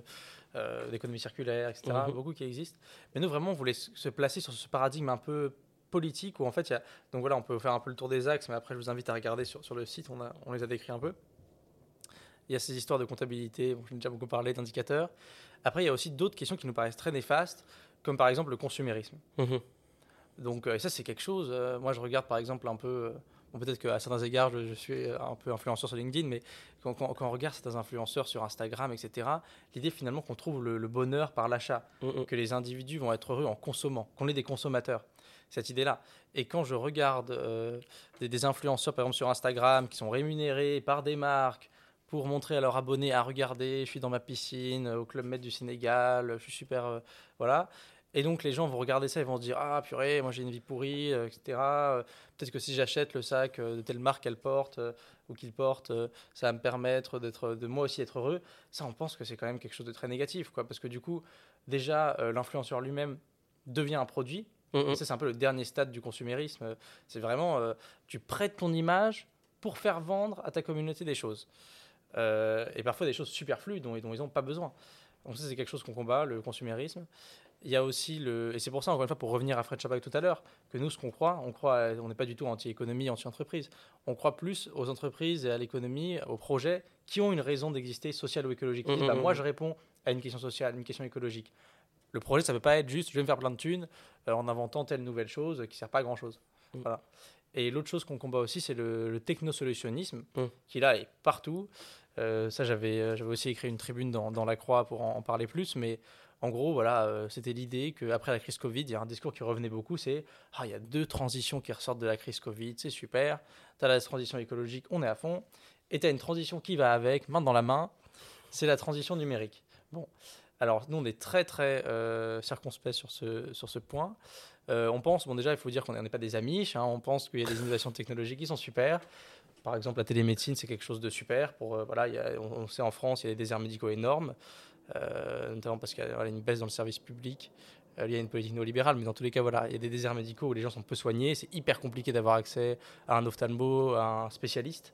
euh, d'économie circulaire, etc. Mhm. Beaucoup qui existent. Mais nous, vraiment, on voulait se placer sur ce paradigme un peu politique où en fait, il y a... donc voilà, on peut faire un peu le tour des axes, mais après, je vous invite à regarder sur, sur le site. On, a, on les a décrits un peu. Il y a ces histoires de comptabilité, bon, ai déjà beaucoup parlé d'indicateurs. Après, il y a aussi d'autres questions qui nous paraissent très néfastes, comme par exemple le consumérisme. Mhm. Donc, euh, ça, c'est quelque chose. moi, je regarde par exemple un peu peut-être qu'à certains égards, je, suis un peu influenceur sur LinkedIn, mais quand, on regarde certains influenceurs sur Instagram, etc., l'idée finalement qu'on trouve le, bonheur par l'achat, mm, mm. que les individus vont être heureux en consommant, qu'on est des consommateurs. Cette idée-là. Et quand je regarde euh, des, influenceurs, par exemple sur Instagram, qui sont rémunérés par des marques pour montrer à leurs abonnés à regarder, je suis dans ma piscine, au Club Med du Sénégal, je suis super. Euh, voilà. Et donc les gens vont regarder ça et vont se dire ah purée moi j'ai une vie pourrie euh, etc. Euh, peut-être que si j'achète le sac euh, de telle marque qu'elle porte ou qu'il porte ça va me permettre d'être de moi aussi être heureux. Ça on pense que c'est quand même quelque chose de très négatif quoi parce que du coup déjà l'influenceur lui-même devient un produit. Ça c'est un peu le dernier stade du consumérisme. C'est vraiment tu prêtes ton image pour faire vendre à ta communauté des choses et parfois des choses superflues dont, dont ils n'ont pas besoin. Donc ça c'est quelque chose qu'on combat le consumérisme il y a aussi le. Et c'est pour ça, encore une fois, pour revenir à Fred Chabak tout à l'heure, que nous, ce qu'on croit, on croit, on n'est pas du tout anti-économie, anti-entreprise. On croit plus aux entreprises et à l'économie, aux projets qui ont une raison d'exister sociale ou écologique. Mmh, bah, mmh, moi, mmh. je réponds à une question sociale, une question écologique. Le projet, ça ne peut pas être juste je vais me faire plein de thunes euh, en inventant telle nouvelle chose qui ne sert pas à grand chose. Voilà. Et l'autre chose qu'on combat aussi, c'est le, le technosolutionnisme, qui là est partout. Euh, ça, j'avais, euh, j'avais aussi écrit une tribune dans, dans La Croix pour en, en parler plus, mais En gros, voilà, euh, c'était l'idée qu'après la crise Covid, il y a un discours qui revenait beaucoup, c'est ah, il y a deux transitions qui ressortent de la crise Covid, c'est super. Tu as la transition écologique, on est à fond. Et tu as une transition qui va avec, main dans la main, c'est la transition numérique. Bon, alors nous, on est très très euh, sur ce, sur ce point. Euh, on pense, bon déjà, il faut dire qu'on n'est pas des amis, hein, on pense qu'il y a des innovations technologiques qui sont super. Par exemple, la télémédecine, c'est quelque chose de super. Pour, euh, voilà, on, sait en France, il y a des déserts médicaux énormes, notamment parce qu'il y a une baisse dans le service public. il y a une politique néolibérale, mais dans tous les cas, voilà, il y a des déserts médicaux où les gens sont peu soignés. C'est hyper compliqué d'avoir accès à un ophtalmo, à un spécialiste.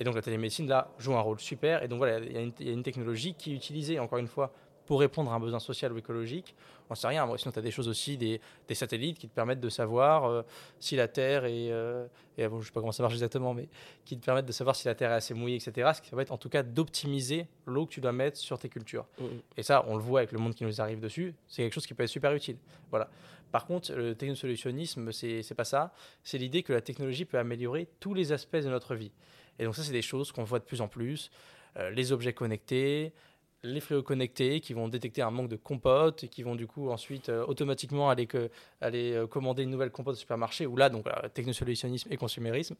Et donc la télémédecine, là, joue un rôle super. Et donc voilà, il y a une technologie qui est utilisée, encore une fois, pour répondre à un besoin social ou écologique. On ne sait rien. Sinon, tu as des choses aussi, des, satellites qui te permettent de savoir euh, si la Terre est. Euh, et, bon, je ne sais pas comment ça marche exactement, mais qui te permettent de savoir si la Terre est assez mouillée, etc. Ce qui va être en tout cas d'optimiser l'eau que tu dois mettre sur tes cultures. Mmh, mmh. Et ça, on le voit avec le monde qui nous arrive dessus. C'est quelque chose qui peut être super utile. Voilà. Par contre, le technosolutionnisme, c'est n'est pas ça. C'est l'idée que la technologie peut améliorer tous les aspects de notre vie. Et donc ça, c'est des choses qu'on voit de plus en plus. Euh, les objets connectés, les frigos connectés qui vont détecter un manque de compote et qui vont du coup ensuite euh, automatiquement aller, que, aller euh, commander une nouvelle compote au supermarché, ou là, donc technosolutionnisme et consumérisme.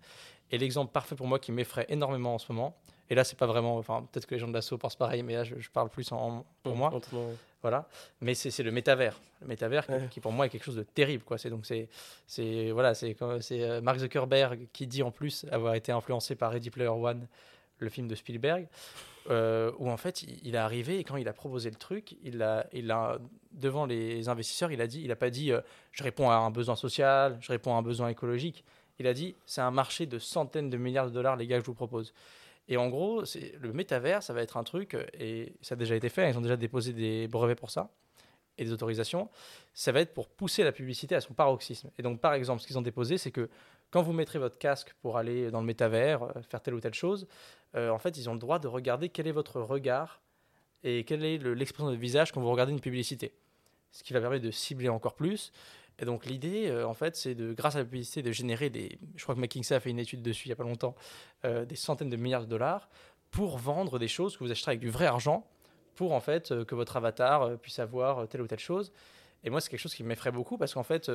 Et l'exemple parfait pour moi qui m'effraie énormément en ce moment, et là, c'est pas vraiment, enfin, peut-être que les gens de l'assaut pensent pareil, mais là, je, parle plus en, pour moi. Voilà. Mais c'est le métavers. Le métavers qui, pour moi, est quelque chose de terrible, quoi. C'est donc, c'est, voilà, c'est euh, Mark Zuckerberg qui dit en plus avoir été influencé par Ready Player One, le film de Spielberg. Euh, où en fait il, est arrivé et quand il a proposé le truc, il a, il a devant les investisseurs, il a dit, il n'a pas dit euh, je réponds à un besoin social, je réponds à un besoin écologique. Il a dit c'est un marché de centaines de milliards de dollars les gars que je vous propose. Et en gros, c'est le métavers, ça va être un truc et ça a déjà été fait. Ils ont déjà déposé des brevets pour ça et des autorisations. Ça va être pour pousser la publicité à son paroxysme. Et donc par exemple, ce qu'ils ont déposé, c'est que quand vous mettrez votre casque pour aller dans le métavers, euh, faire telle ou telle chose, euh, en fait, ils ont le droit de regarder quel est votre regard et quelle est l'expression de visage quand vous regardez une publicité. Ce qui va permettre de cibler encore plus. Et donc l'idée, euh, en fait, c'est de, grâce à la publicité, de générer des. Je crois que McKinsey a fait une étude dessus il n'y a pas longtemps, des centaines de milliards de dollars pour vendre des choses que vous achèterez avec du vrai argent, pour en fait que votre avatar puisse avoir telle ou telle chose. Et moi, c'est quelque chose qui m'effraie beaucoup parce qu'en fait,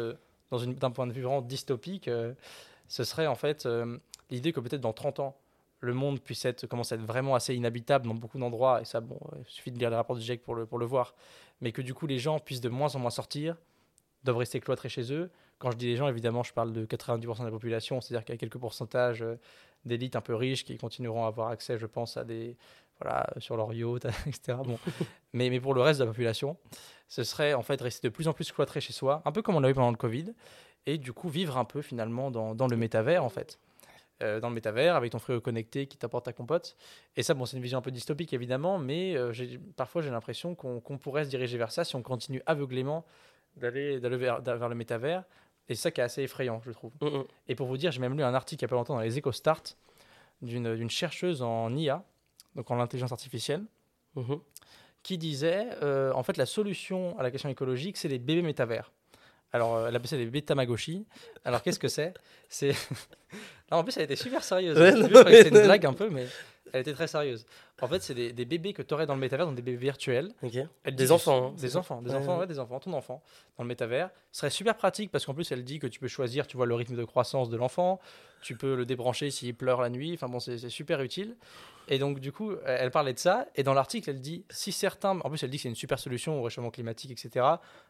d'un point de vue vraiment dystopique, ce serait en fait l'idée que peut-être dans 30 ans, le monde puisse être, commence à être vraiment assez inhabitable dans beaucoup d'endroits, et ça, bon, il suffit de lire les rapports du GIEC pour le, pour le voir, mais que du coup les gens puissent de moins en moins sortir, doivent rester cloîtrés chez eux. Quand je dis les gens, évidemment, je parle de 90% de la population, c'est-à-dire qu'il y a quelques pourcentages euh, d'élites un peu riches qui continueront à avoir accès, je pense, à des, voilà, sur leur yacht, etc. Bon. mais, mais pour le reste de la population, ce serait en fait rester de plus en plus cloîtré chez soi, un peu comme on l'a eu pendant le Covid, et du coup vivre un peu finalement dans, dans le métavers en fait. Euh, dans le métavers avec ton frigo connecté qui t'apporte ta compote. Et ça, bon, c'est une vision un peu dystopique évidemment, mais euh, parfois j'ai l'impression qu'on pourrait se diriger vers ça si on continue aveuglément d'aller vers, vers, le métavers. Et c'est ça qui est assez effrayant, je trouve. Mm, mm. Et pour vous dire, j'ai même lu un article il n'y a pas longtemps dans les EcoStart d'une chercheuse en IA, donc en intelligence artificielle, mm-hmm. qui disait euh, en fait la solution à la question écologique, c'est les bébés métavers. Alors, euh, elle appelait ça des bébés Tamagotchi. Alors, qu'est-ce que c'est? C'est. en plus, elle était super sérieuse. C'était une blague un peu, mais elle était très sérieuse. En fait, c'est des, bébés que tu aurais dans le métavers, donc des bébés virtuels. des enfants. Hein, des enfants, des enfants, ouais, des enfants, ton enfant dans le métavers. Ce serait super pratique parce qu'en plus, elle dit que tu peux choisir, tu vois, le rythme de croissance de l'enfant. Tu peux le débrancher s'il pleure la nuit. Enfin bon, c'est super utile. Et donc, du coup, elle parlait de ça. Et dans l'article, elle dit si certains. En plus, elle dit que c'est une super solution au réchauffement climatique, etc.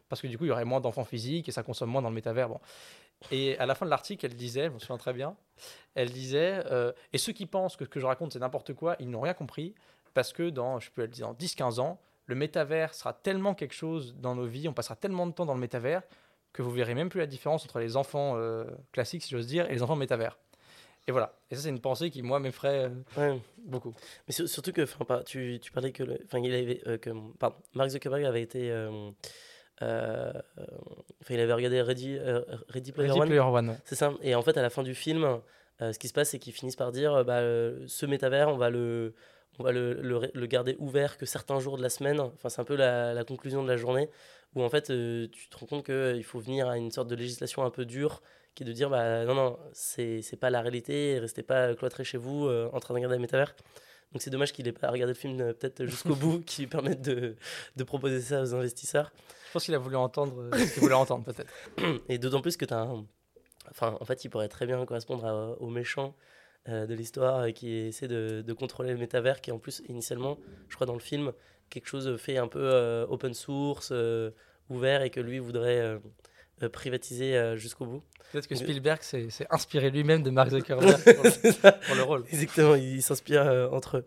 Parce que du coup, il y aurait moins d'enfants physiques et ça consomme moins dans le métavers. Bon. Et à la fin de l'article, elle disait, je me souviens très bien, elle disait euh, Et ceux qui pensent que ce que je raconte, c'est n'importe quoi, ils n'ont rien compris. Parce que dans, je peux le dire, 10-15 ans, le métavers sera tellement quelque chose dans nos vies, on passera tellement de temps dans le métavers que vous verrez même plus la différence entre les enfants euh, classiques, si j'ose dire, et les enfants métavers. Et voilà. Et ça, c'est une pensée qui, moi, m'effraie euh, beaucoup. Mais surtout que, enfin, tu, tu parlais que, enfin, il avait, euh, que, pardon, Mark Zuckerberg avait été, euh, enfin, il avait regardé Ready, Ready Player One. C'est ça. Et en fait, à la fin du film, ce qui se passe, c'est qu'ils finissent par dire, bah, ce métavers, on va le, on va le, le, garder ouvert que certains jours de la semaine. Enfin, c'est un peu la, la, conclusion de la journée où en fait, tu te rends compte qu'il faut venir à une sorte de législation un peu dure qui est de dire bah non non c'est pas la réalité restez pas cloîtrés chez vous euh, en train de regarder le métavers Donc c'est dommage qu'il n'ait pas regardé le film peut-être jusqu'au bout, qui lui permette de, de, proposer ça aux investisseurs. Je pense qu'il a voulu entendre ce qu'il voulait entendre peut-être. Et d'autant plus que tu as un... Enfin, en fait, il pourrait très bien correspondre aux méchants de l'histoire qui essaie de, de, contrôler le métavers, qui en plus, initialement, je crois dans le film, quelque chose fait un peu open source, ouvert, et que lui voudrait euh, privatisé euh, jusqu'au bout. Peut-être que Spielberg s'est inspiré lui-même de Mark Zuckerberg pour, le rôle. Exactement, il s'inspire euh, entre eux.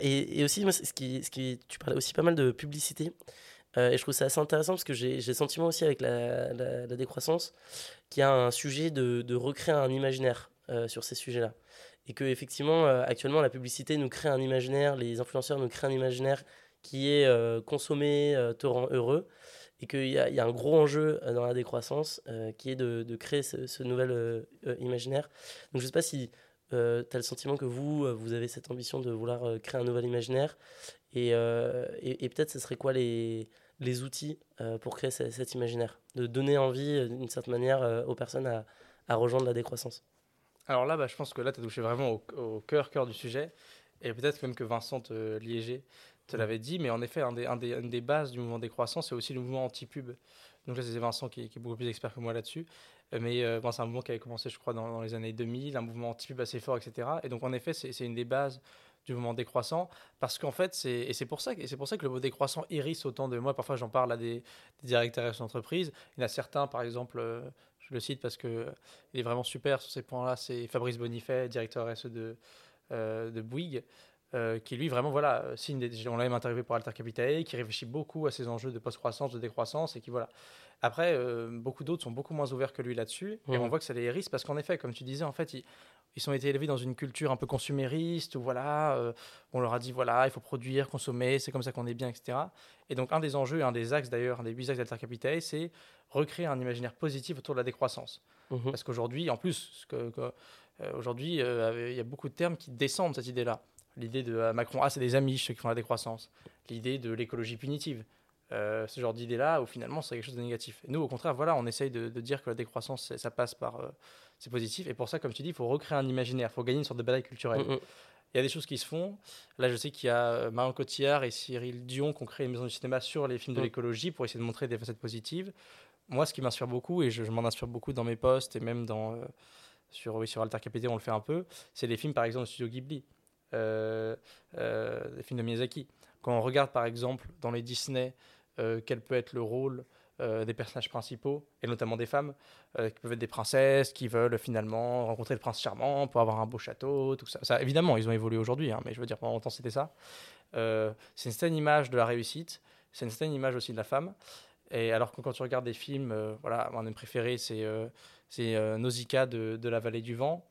et, et, aussi, moi, ce qui, ce qui, tu parlais aussi pas mal de publicité. et je trouve ça assez intéressant parce que j'ai le sentiment aussi avec la, la, décroissance qu'il y a un sujet de, de recréer un imaginaire sur ces sujets-là. Et que effectivement, actuellement, la publicité nous crée un imaginaire, les influenceurs nous créent un imaginaire qui est consommé, te rend heureux et qu'il y, a un gros enjeu euh, dans la décroissance euh, qui est de, créer ce, nouvel euh, imaginaire. Donc je ne sais pas si tu as le sentiment que vous, vous avez cette ambition de vouloir créer un nouvel imaginaire et, peut-être ce serait quoi les, outils pour créer cet imaginaire, de donner envie d'une certaine manière aux personnes à, rejoindre la décroissance. Alors là, bah, je pense que là, tu as touché vraiment au, cœur, cœur du sujet. Et peut-être même que Vincent Liégé te l'avais dit, mais en effet, une des bases du mouvement décroissant, c'est aussi le mouvement anti-pub. Donc là, c'est Vincent qui, est beaucoup plus expert que moi là-dessus. Euh, mais euh, c'est un mouvement qui avait commencé, je crois, dans, les années 2000, un mouvement anti-pub assez fort, etc. Et donc, en effet, c'est une des bases du mouvement décroissant parce qu'en fait c'est et c'est pour ça que le mot décroissant hérisse autant de moi parfois j'en parle à des, des directeurs d'entreprise il y en a certains par exemple euh, je le cite parce que il est vraiment super sur ces points-là c'est Fabrice Bonifay directeur de de Bouygues euh, qui lui vraiment voilà euh, signe des, on l'a même interviewé pour Alter Capital qui réfléchit beaucoup à ces enjeux de post-croissance de décroissance et qui voilà. Après euh, beaucoup d'autres sont beaucoup moins ouverts que lui là-dessus et on voit que ça les hérisse parce qu'en effet comme tu disais en fait ils, ils ont été élevés dans une culture un peu consumériste où voilà on leur a dit voilà il faut produire consommer c'est comme ça qu'on est bien etc et donc un des enjeux un des axes d'ailleurs un des huit axes d'Alter Capital c'est recréer un imaginaire positif autour de la décroissance. Mmh parce qu'aujourd'hui en plus que, aujourd'hui il y a beaucoup de termes qui descendent cette idée là L'idée de euh, Macron, ah, c'est des amis, ceux qui font la décroissance. L'idée de l'écologie punitive. Euh, ce genre d'idée-là, où finalement, c'est quelque chose de négatif. nous, au contraire, voilà, on essaye de, dire que la décroissance, ça passe par. Euh, c'est positif. Et pour ça, comme tu dis, il faut recréer un imaginaire, il faut gagner une sorte de bataille culturelle. Mm, mm. Il y a des choses qui se font. Là, je sais qu'il y a Marion Cotillard et Cyril Dion qui ont créé une maison de cinéma sur les films de mm. l'écologie pour essayer de montrer des facettes positives. Moi, ce qui m'inspire beaucoup, et je, je m'en inspire beaucoup dans mes posts et même dans, sur, oui, sur Alter KPT, on le fait un peu, c'est les films, par exemple, de Studio Ghibli. Euh, euh, des films de Miyazaki. Quand on regarde par exemple dans les Disney euh, quel peut être le rôle des personnages principaux, et notamment des femmes, qui peuvent être des princesses, qui veulent finalement rencontrer le prince charmant pour avoir un beau château, tout ça. évidemment, ils ont évolué aujourd'hui, hein, mais je veux dire, pendant longtemps, c'était ça. c'est une certaine image de la réussite, c'est une certaine image aussi de la femme. Et alors que quand tu regardes des films, voilà, mon préféré, c'est Nausicaa de, de, la vallée du vent.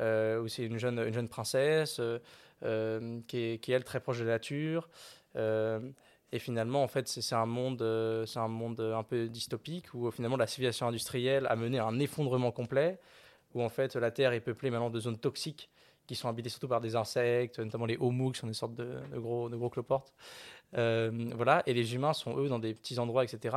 Euh, où c'est une jeune, une jeune princesse euh, euh, qui est, elle, très proche de la nature. et finalement, en fait, c'est un monde, un monde un peu dystopique où finalement la civilisation industrielle a mené à un effondrement complet, où en fait la Terre est peuplée maintenant de zones toxiques qui sont habitées surtout par des insectes, notamment les homo, qui sont des sortes de, gros, de gros cloportes. voilà, et les humains sont eux dans des petits endroits, etc.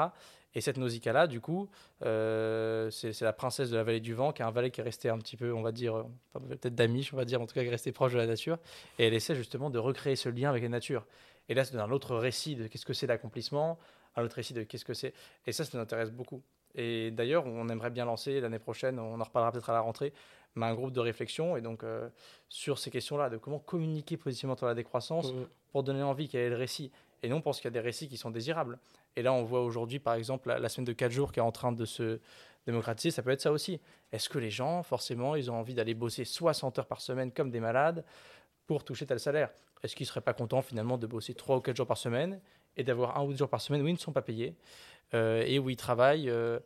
Et cette Nausicaa-là, du coup, euh, c'est la princesse de la vallée du vent, qui est un valet qui est resté un petit peu, on va dire, euh, peut-être d'amiche, on va dire, en tout cas, qui est resté proche de la nature. Et elle essaie justement de recréer ce lien avec la nature. Et là, c'est un autre récit de qu'est-ce que c'est l'accomplissement, un autre récit de qu'est-ce que c'est. Et ça, ça nous intéresse beaucoup. Et d'ailleurs, on aimerait bien lancer l'année prochaine, on en reparlera peut-être à la rentrée, mais un groupe de réflexion et donc euh, sur ces questions-là, de comment communiquer positivement sur la décroissance mmh. pour donner envie qu'il y ait le récit. Et nous, on pense qu'il y a des récits qui sont désirables. Et là, on voit aujourd'hui, par exemple, la, semaine de 4 jours qui est en train de se démocratiser, ça peut être ça aussi. Est-ce que les gens, forcément, ils ont envie d'aller bosser 60 heures par semaine comme des malades pour toucher tel salaire? Est-ce qu'ils ne seraient pas contents finalement de bosser 3 ou 4 jours par semaine et d'avoir un ou deux jours par semaine où ils ne sont pas payés euh, et où ils travaillent euh,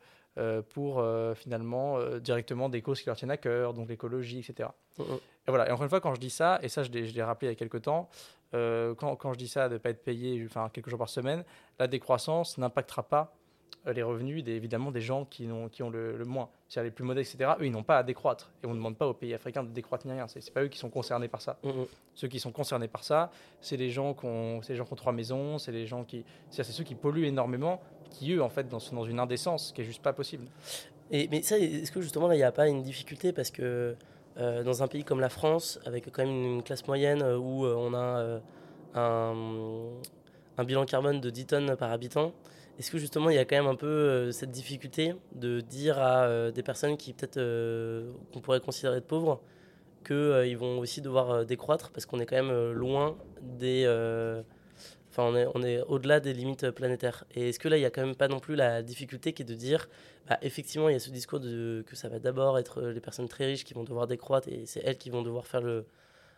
pour finalement directement des causes qui leur tiennent à cœur, donc l'écologie, etc. Et voilà. Et encore une fois, quand je dis ça, et ça je l'ai rappelé il y a quelques temps, euh, quand, quand, je dis ça, de ne pas être payé enfin, quelques jours par semaine, la décroissance n'impactera pas euh, les revenus des, évidemment des gens qui ont, qui ont le, moins. C'est-à-dire les plus modestes, etc. Eux, ils n'ont pas à décroître. Et on ne demande pas aux pays africains de décroître ni rien. Ce n'est pas eux qui sont concernés par ça. Mm, mm. Ceux qui sont concernés par ça, c'est les gens qui ont, les gens qui ont trois maisons, c'est les gens qui, c'est ceux qui polluent énormément, qui eux, en fait, sont dans une indécence qui est juste pas possible. Et, mais ça, est-ce que justement, là, il n'y a pas une difficulté parce que dans un pays comme la France, avec quand même une classe moyenne où on a un, un, bilan carbone de 10 tonnes par habitant, est-ce que justement il y a quand même un peu cette difficulté de dire à des personnes qui peut-être qu'on pourrait considérer de pauvres qu'ils vont aussi devoir décroître parce qu'on est quand même loin des on est, on est au-delà des limites planétaires. Et est-ce que là, il n'y a quand même pas non plus la difficulté qui est de dire, bah, effectivement, il y a ce discours de, que ça va d'abord être les personnes très riches qui vont devoir décroître et c'est elles qui vont devoir faire le,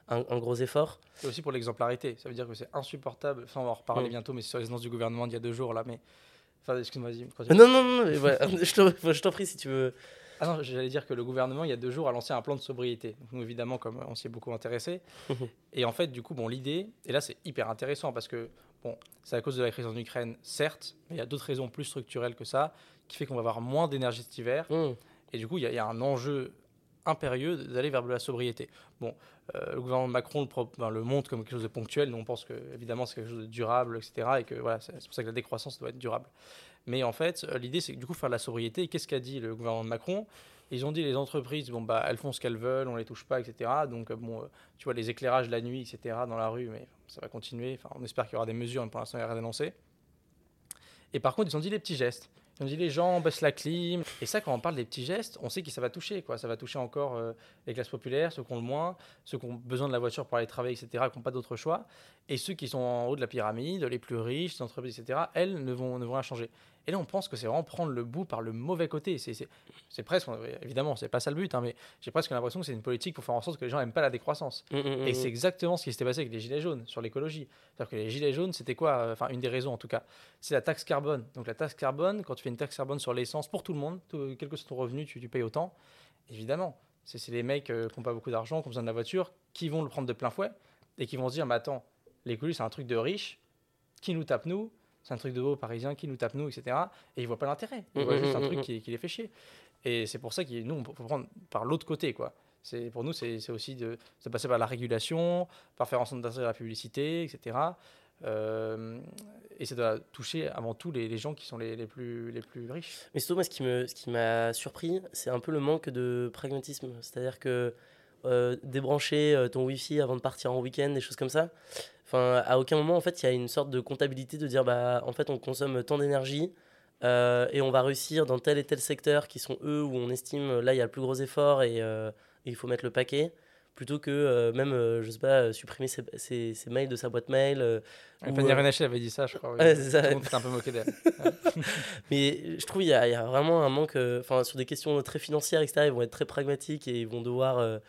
un, gros effort? Et aussi pour l'exemplarité. Ça veut dire que c'est insupportable. Enfin, on va en reparler mm. bientôt, mais c'est sur les annonces du gouvernement d'il y a deux jours, là. Mais. Enfin, excuse-moi, vas-y. Non, non, non, je t'en prie si tu veux. Ah non, j'allais dire que le gouvernement, il y a deux jours, a lancé un plan de sobriété. nous, évidemment, comme on s'y est beaucoup intéressé. et en fait, du coup, bon, l'idée, et là, c'est hyper intéressant parce que Bon, c'est à cause de la crise en Ukraine, certes, mais il y a d'autres raisons plus structurelles que ça, qui fait qu'on va avoir moins d'énergie cet hiver. Mmh. Et du coup, il y, a un enjeu impérieux d'aller vers la sobriété. Bon, euh, le gouvernement Macron le, montre comme quelque chose de ponctuel. Nous, on pense que, évidemment, c'est quelque chose de durable, etc. Et que voilà, c'est pour ça que la décroissance doit être durable. Mais en fait, euh, l'idée, c'est du coup faire de la sobriété. Qu'est-ce qu'a dit le gouvernement Macron? Ils ont dit les entreprises, bon bah elles font ce qu'elles veulent, on les touche pas, etc. Donc euh, bon, tu vois les éclairages la nuit, etc. dans la rue, mais ça va continuer. Enfin, on espère qu'il y aura des mesures, mais pour l'instant il n'y a rien annoncé. Et par contre, ils ont dit les petits gestes. Ont dit les gens baissent la clim. Et ça, quand on parle des petits gestes, on sait que ça va toucher. Quoi. Ça va toucher encore euh, les classes populaires, ceux qui ont le moins, ceux qui ont besoin de la voiture pour aller travailler, etc., qui n'ont pas d'autre choix. Et ceux qui sont en haut de la pyramide, les plus riches, les entreprises, etc., elles ne vont, ne vont rien changer. Et là, on pense que c'est vraiment prendre le bout par le mauvais côté. C'est presque, évidemment, c'est pas ça le but, hein, mais j'ai presque l'impression que c'est une politique pour faire en sorte que les gens n'aiment pas la décroissance. Mmh, mmh, mmh, et c'est exactement ce qui s'était passé avec les gilets jaunes sur l'écologie. C'est-à-dire que les gilets jaunes, c'était quoi euh, Enfin, une des raisons en tout cas, c'est la taxe carbone. Donc la taxe carbone, quand tu fais une taxe carbone sur l'essence pour tout le monde, quel que soit ton revenu, tu, payes autant. Évidemment, c'est les mecs euh, qui n'ont pas beaucoup d'argent, qui ont besoin de la voiture, qui vont le prendre de plein fouet et qui vont se dire, mais attends, l'écologie, c'est un truc de riche, qui nous tape nous c'est un truc de haut parisien qui nous tape nous, etc. Et ils voient pas l'intérêt. Ils voient juste un truc qui, les fait chier. Et c'est pour ça que nous, on peut prendre par l'autre côté, quoi. C'est pour nous, c'est aussi de, passer par la régulation, par faire en sorte d'intégrer la publicité, etc. Euh, et ça doit toucher avant tout les, gens qui sont les, les, plus, les plus riches. Mais surtout, moi, ce qui m'a ce qui surpris, c'est un peu le manque de pragmatisme. C'est-à-dire que euh, débrancher euh, ton Wi-Fi avant de partir en week-end, des choses comme ça. Enfin, à aucun moment, en fait, il y a une sorte de comptabilité de dire, bah, en fait, on consomme tant d'énergie euh, et on va réussir dans tel et tel secteur qui sont eux où on estime là il y a le plus gros effort et, il faut mettre le paquet plutôt que même, je sais pas, supprimer ses, mails de sa boîte mail. Euh, Fanny avait dit ça, je crois. Oui. c'est un peu moqué d'elle. Mais je trouve qu'il y, y, a vraiment un manque, enfin, sur des questions très financières, etc., ils vont être très pragmatiques et ils vont devoir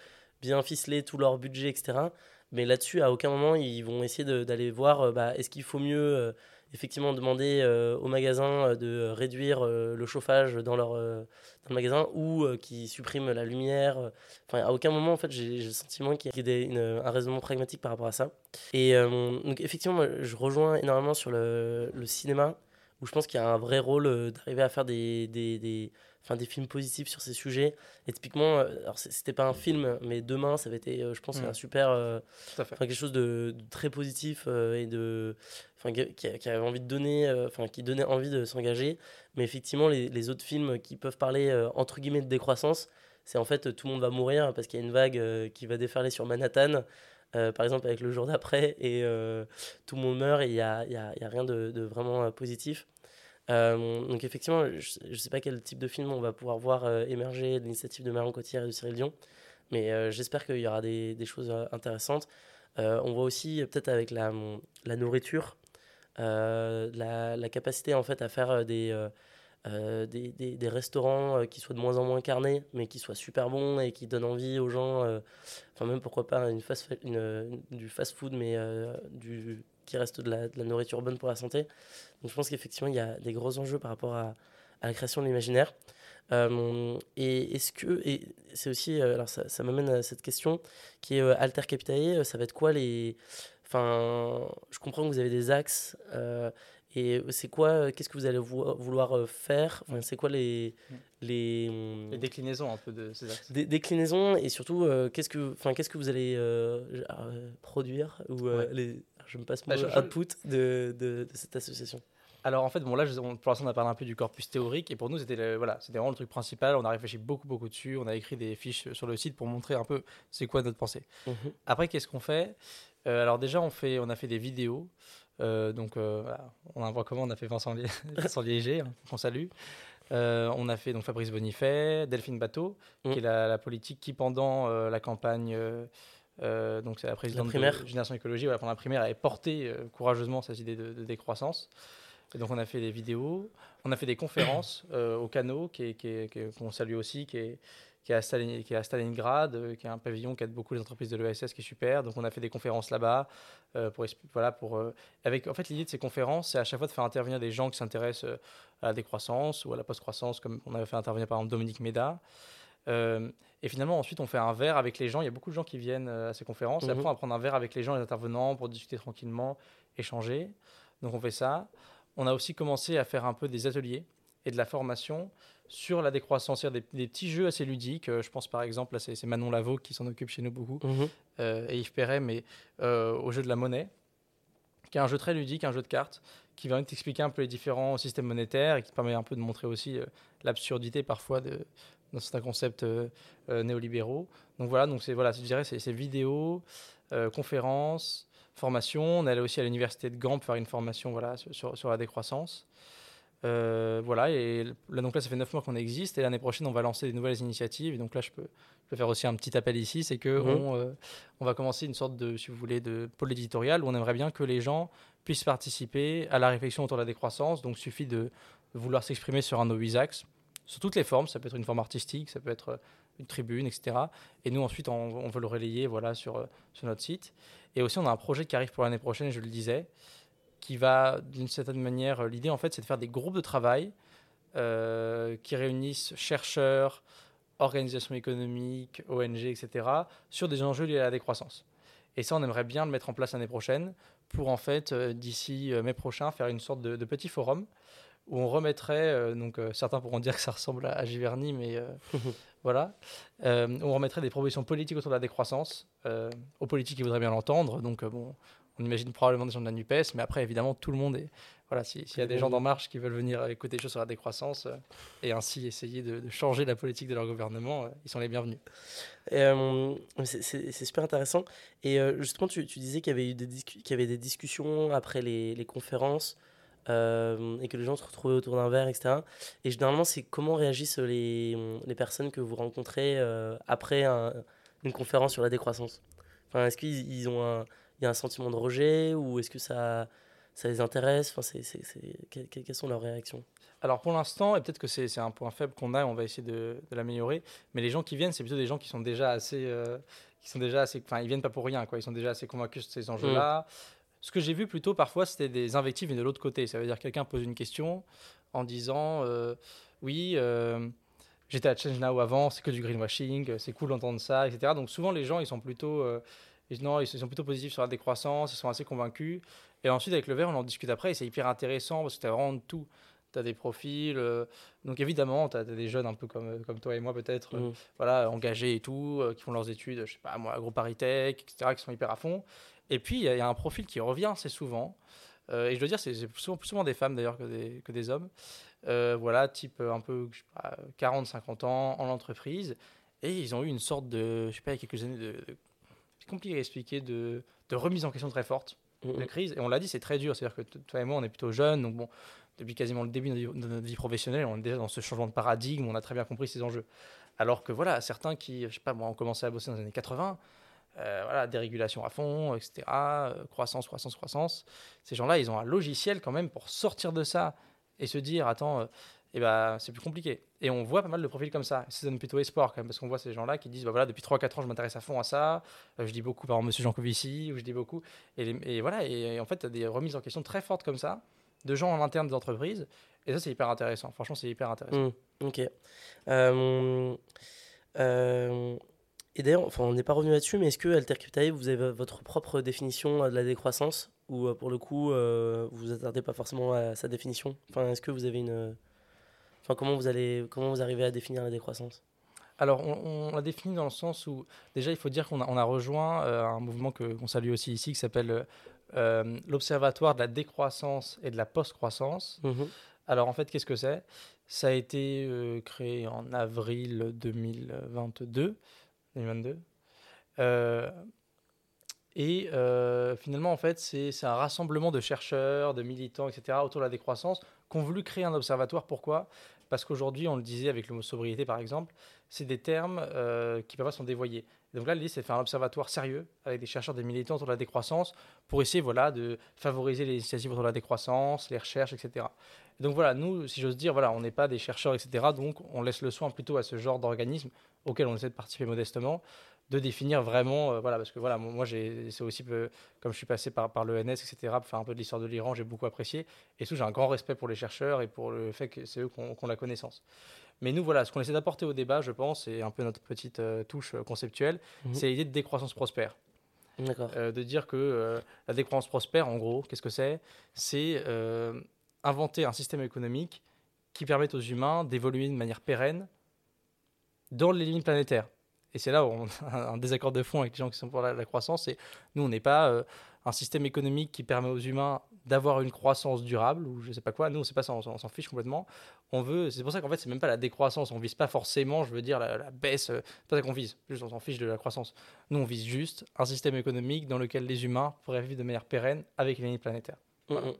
bien ficeler tout leur budget, etc. Mais là-dessus, à aucun moment, ils vont essayer d'aller voir euh, bah, est-ce qu'il faut mieux euh, effectivement demander euh, au magasin de réduire le chauffage dans leur le magasin ou qui suppriment la lumière. Enfin, à aucun moment, en fait, j'ai le sentiment qu'il y a un raisonnement pragmatique par rapport à ça. Et donc, effectivement, je rejoins énormément sur le, cinéma où je pense qu'il y a un vrai rôle d'arriver à faire des enfin des films positifs sur ces sujets. Et typiquement, euh, alors c'était pas un film, mais demain, ça avait été, euh, je pense, mm. un super, euh, quelque chose de, très positif et de, enfin qui, qui, avait envie de donner, enfin qui donnait envie de s'engager. Mais effectivement, les, les, autres films qui peuvent parler entre guillemets de décroissance, c'est en fait tout le monde va mourir parce qu'il y a une vague qui va déferler sur Manhattan. par exemple avec le jour d'après et tout le monde meurt et il n'y a, y a, y a, rien de, de vraiment positif. Euh, donc effectivement, je ne sais pas quel type de film on va pouvoir voir euh, émerger de l'initiative de Marion Cotillard et de Cyril Dion, mais euh, j'espère qu'il y aura des, choses intéressantes. on voit aussi peut-être avec la, nourriture, la, capacité en fait à faire des, des, restaurants qui soient de moins en moins carnés, mais qui soient super bons et qui donnent envie aux gens, enfin même pourquoi pas une fast, du fast-food, mais du qui reste de la, de la, nourriture bonne pour la santé. Donc je pense qu'effectivement, il y a des gros enjeux par rapport à, à la création de l'imaginaire. Euh, et est-ce que, et c'est aussi, euh, alors ça, ça m'amène à cette question qui est euh, Alter Capitae, ça va être quoi les. Enfin, je comprends que vous avez des axes. et c'est quoi, qu'est-ce que vous allez vouloir faire? Enfin, C'est quoi les, les, les, déclinaisons un peu de ces axes Des déclinaisons et surtout, qu'est-ce que, qu'est-ce que vous allez produire ou les, je me passe mon bah, output de, de, de, cette association Alors en fait, bon là, pour l'instant, on a parlé un peu du corpus théorique et pour nous, c'était voilà, c'était vraiment le truc principal. On a réfléchi beaucoup, beaucoup dessus. On a écrit des fiches sur le site pour montrer un peu c'est quoi notre pensée. Mhm. Après, qu'est-ce qu'on fait? Euh, Alors déjà, on fait, on a fait des vidéos. Euh, donc, euh, on a comment on a fait Vincent, Liéger, hein, qu'on salue. on a fait donc Fabrice Bonifay, Delphine Bateau, qui mhm. est la, politique qui pendant la campagne donc c'est la présidente de Génération Écologie, voilà, pendant la primaire, avait porté courageusement cette idée de décroissance. Et donc on a fait des vidéos, on a fait des conférences euh, au Canot, qu'on qui salue aussi, qui est, qui est, à, qui est à Stalingrad, euh, qui est un pavillon qui aide beaucoup les entreprises de l'ESS, qui est super. Donc on a fait des conférences là-bas. Euh, pour, voilà, pour, avec, en fait, l'idée de ces conférences, c'est à chaque fois de faire intervenir des gens qui s'intéressent à la décroissance ou à la post-croissance, comme on avait fait intervenir par exemple Dominique Méda. Et finalement, ensuite, on fait un verre avec les gens. Il y a beaucoup de gens qui viennent à ces conférences. Et après, mhm. on va prendre un verre avec les gens, les intervenants, pour discuter tranquillement, échanger. Donc on fait ça on a aussi commencé à faire un peu des ateliers et de la formation sur la décroissance, des, des petits jeux assez ludiques. Euh, je pense par exemple, c'est Manon Lavaux qui s'en occupe chez nous beaucoup, mhm. euh, et Yves Perret, mais euh, au jeu de la monnaie, qui est un jeu très ludique, un jeu de cartes, qui va t'expliquer un peu les différents systèmes monétaires et qui te permet un peu de montrer aussi l'absurdité parfois de, dans certains concepts néolibéraux. Donc voilà, donc c'est voilà, je dirais c'est vidéos, conférences, formation. On allait aussi à l'université de Gand pour faire une formation voilà, sur, sur la décroissance. Euh, voilà, et là, donc là, ça fait neuf mois qu'on existe, et l'année prochaine, on va lancer des nouvelles initiatives. Et donc là, je peux, je peux faire aussi un petit appel ici, c'est que mhm. on, euh, on, va commencer une sorte de, si vous voulez, de pôle éditorial où on aimerait bien que les gens puissent participer à la réflexion autour de la décroissance. Donc, il suffit de vouloir s'exprimer sur un de nos axes, sur toutes les formes. Ça peut être une forme artistique, ça peut être une tribune, etc. Et nous, ensuite, on, veut le relayer voilà, sur, sur notre site. Et aussi, on a un projet qui arrive pour l'année prochaine, je le disais, qui va, d'une certaine manière, l'idée, en fait, c'est de faire des groupes de travail euh, qui réunissent chercheurs, organisations économiques, ONG, etc., sur des enjeux liés à la décroissance. Et ça, on aimerait bien le mettre en place l'année prochaine pour, en fait, euh, d'ici euh, mai prochain, faire une sorte de petit forum où on remettrait, donc certains pourront dire que ça ressemble à, Giverny, mais voilà, on remettrait des propositions politiques autour de la décroissance aux politiques qui voudraient bien l'entendre. Donc, bon, on imagine probablement des gens de la NUPES, mais après, évidemment, tout le monde est. Voilà, s'il y a des gens d'En Marche qui veulent venir écouter des choses sur la décroissance et ainsi essayer de, changer la politique de leur gouvernement, ils sont les bienvenus. c'est super intéressant. Et justement, tu, disais qu'il y avait eu des, y avait des discussions après les, les conférences. Euh, et que les gens se retrouvaient autour d'un verre, etc. Et généralement, c'est comment réagissent les, les, personnes que vous rencontrez euh, après une conférence sur la décroissance? Enfin, Est-ce qu'ils ont un, y a un sentiment de rejet ou est-ce que ça, ça les intéresse? Enfin, c'est, c'est, Quelles sont leurs réactions? Alors pour l'instant, et peut-être que c'est, un point faible qu'on a, on va essayer de, de, l'améliorer, mais les gens qui viennent, c'est plutôt des gens qui sont déjà assez... Euh, qui sont déjà assez, enfin, ils viennent pas pour rien, quoi. Ils sont déjà assez convaincus de ces enjeux-là. Mmh. Ce que j'ai vu plutôt parfois, c'était des invectives, mais de l'autre côté. Ça veut dire que quelqu'un pose une question en disant euh, Oui, euh, j'étais à Change Now avant, c'est que du greenwashing, c'est cool d'entendre ça, etc. Donc souvent, les gens, ils sont plutôt. Euh, non, ils sont plutôt positifs sur la décroissance, ils sont assez convaincus. Et ensuite, avec le verre, on en discute après, et c'est hyper intéressant parce que tu as vraiment tout. Tu as des profils. donc évidemment, tu as, des jeunes un peu comme, comme toi et moi peut-être, mmh. voilà, engagés et tout, qui font leurs études, je sais pas, moi, AgroParisTech, etc., qui sont hyper à fond. Et puis, il y, a un profil qui revient assez souvent. Euh, et je dois dire, c'est souvent, plus souvent des femmes d'ailleurs que des, que des hommes. Euh, voilà, type un peu 40-50 ans en entreprise. Et ils ont eu une sorte de, je sais pas, il y a quelques années, de, c'est compliqué à expliquer, de, de, remise en question très forte de crise. Et on l'a dit, c'est très dur. C'est-à-dire que toi et moi, on est plutôt jeunes. Donc, bon, depuis quasiment le début de notre vie professionnelle, on est déjà dans ce changement de paradigme. On a très bien compris ces enjeux. Alors que voilà, certains qui, je sais pas, moi, ont commencé à bosser dans les années 80 euh, voilà, dérégulation à fond, etc. Euh, croissance, croissance, croissance. Ces gens-là, ils ont un logiciel quand même pour sortir de ça et se dire, attends, euh, eh ben, c'est plus compliqué. Et on voit pas mal de profils comme ça. Ça donne plutôt espoir quand même, parce qu'on voit ces gens-là qui disent, bah voilà, depuis 3-4 ans, je m'intéresse à fond à ça. je dis beaucoup, par exemple, Monsieur Jean Covici, ou je dis beaucoup. Et, voilà, et, en fait, tu as des remises en question très fortes comme ça, de gens en interne des entreprises. Et ça, c'est hyper intéressant. Franchement, c'est hyper intéressant. Mmh, ok. Euh, et d'ailleurs, enfin, on n'est pas revenu là-dessus, mais est-ce que Altercryptae, vous avez votre propre définition de la décroissance Ou euh, pour le coup, euh, vous vous attardez pas forcément à sa définition? Enfin, est-ce que vous avez une. Enfin, comment vous, allez, comment vous arrivez à définir la décroissance? Alors, on, l'a défini dans le sens où, déjà, il faut dire qu'on a, on a rejoint euh, un mouvement qu'on salue aussi ici, qui s'appelle l'Observatoire de la décroissance et de la post-croissance. Mhm. Alors en fait, qu'est-ce que c'est? Ça a été créé en avril 2022. 2022. Et finalement, en fait, c'est un rassemblement de chercheurs, de militants, etc., autour de la décroissance, qui ont voulu créer un observatoire. Pourquoi? Parce qu'aujourd'hui, on le disait avec le mot sobriété, par exemple, c'est des termes qui peuvent sont dévoyés. Donc là, l'idée, c'est de faire un observatoire sérieux avec des chercheurs, des militants autour de la décroissance pour essayer voilà, de favoriser les initiatives autour de la décroissance, les recherches, etc. donc voilà, nous, si j'ose dire, voilà, on n'est pas des chercheurs, etc. Donc on laisse le soin plutôt à ce genre d'organisme auquel on essaie de participer modestement de définir vraiment, euh, voilà, parce que voilà, moi, c'est aussi, comme je suis passé par, par l'ENS, etc., pour faire un peu de l'histoire de l'Iran, j'ai beaucoup apprécié. Et surtout, j'ai un grand respect pour les chercheurs et pour le fait que c'est eux qui ont, la connaissance. Mais nous, voilà, ce qu'on essaie d'apporter au débat, je pense, et un peu notre petite euh, touche euh, conceptuelle, mhm. c'est l'idée de décroissance prospère. D'accord. de dire que la décroissance prospère, en gros, qu'est-ce que c'est? C'est inventer un système économique qui permette aux humains d'évoluer de manière pérenne dans les limites planétaires. Et c'est là où on a un désaccord de fond avec les gens qui sont pour la, croissance. Et nous, on n'est pas euh, un système économique qui permet aux humains d'avoir une croissance durable ou je sais pas quoi. Nous, on sait pas ça, on, s'en fiche complètement. On veut, c'est pour ça qu'en fait, c'est même pas la décroissance. On vise pas forcément, je veux dire, la, baisse. C'est pas ça qu'on vise. Juste, on s'en fiche de la croissance. Nous, on vise juste un système économique dans lequel les humains pourraient vivre de manière pérenne avec. Mm, mm.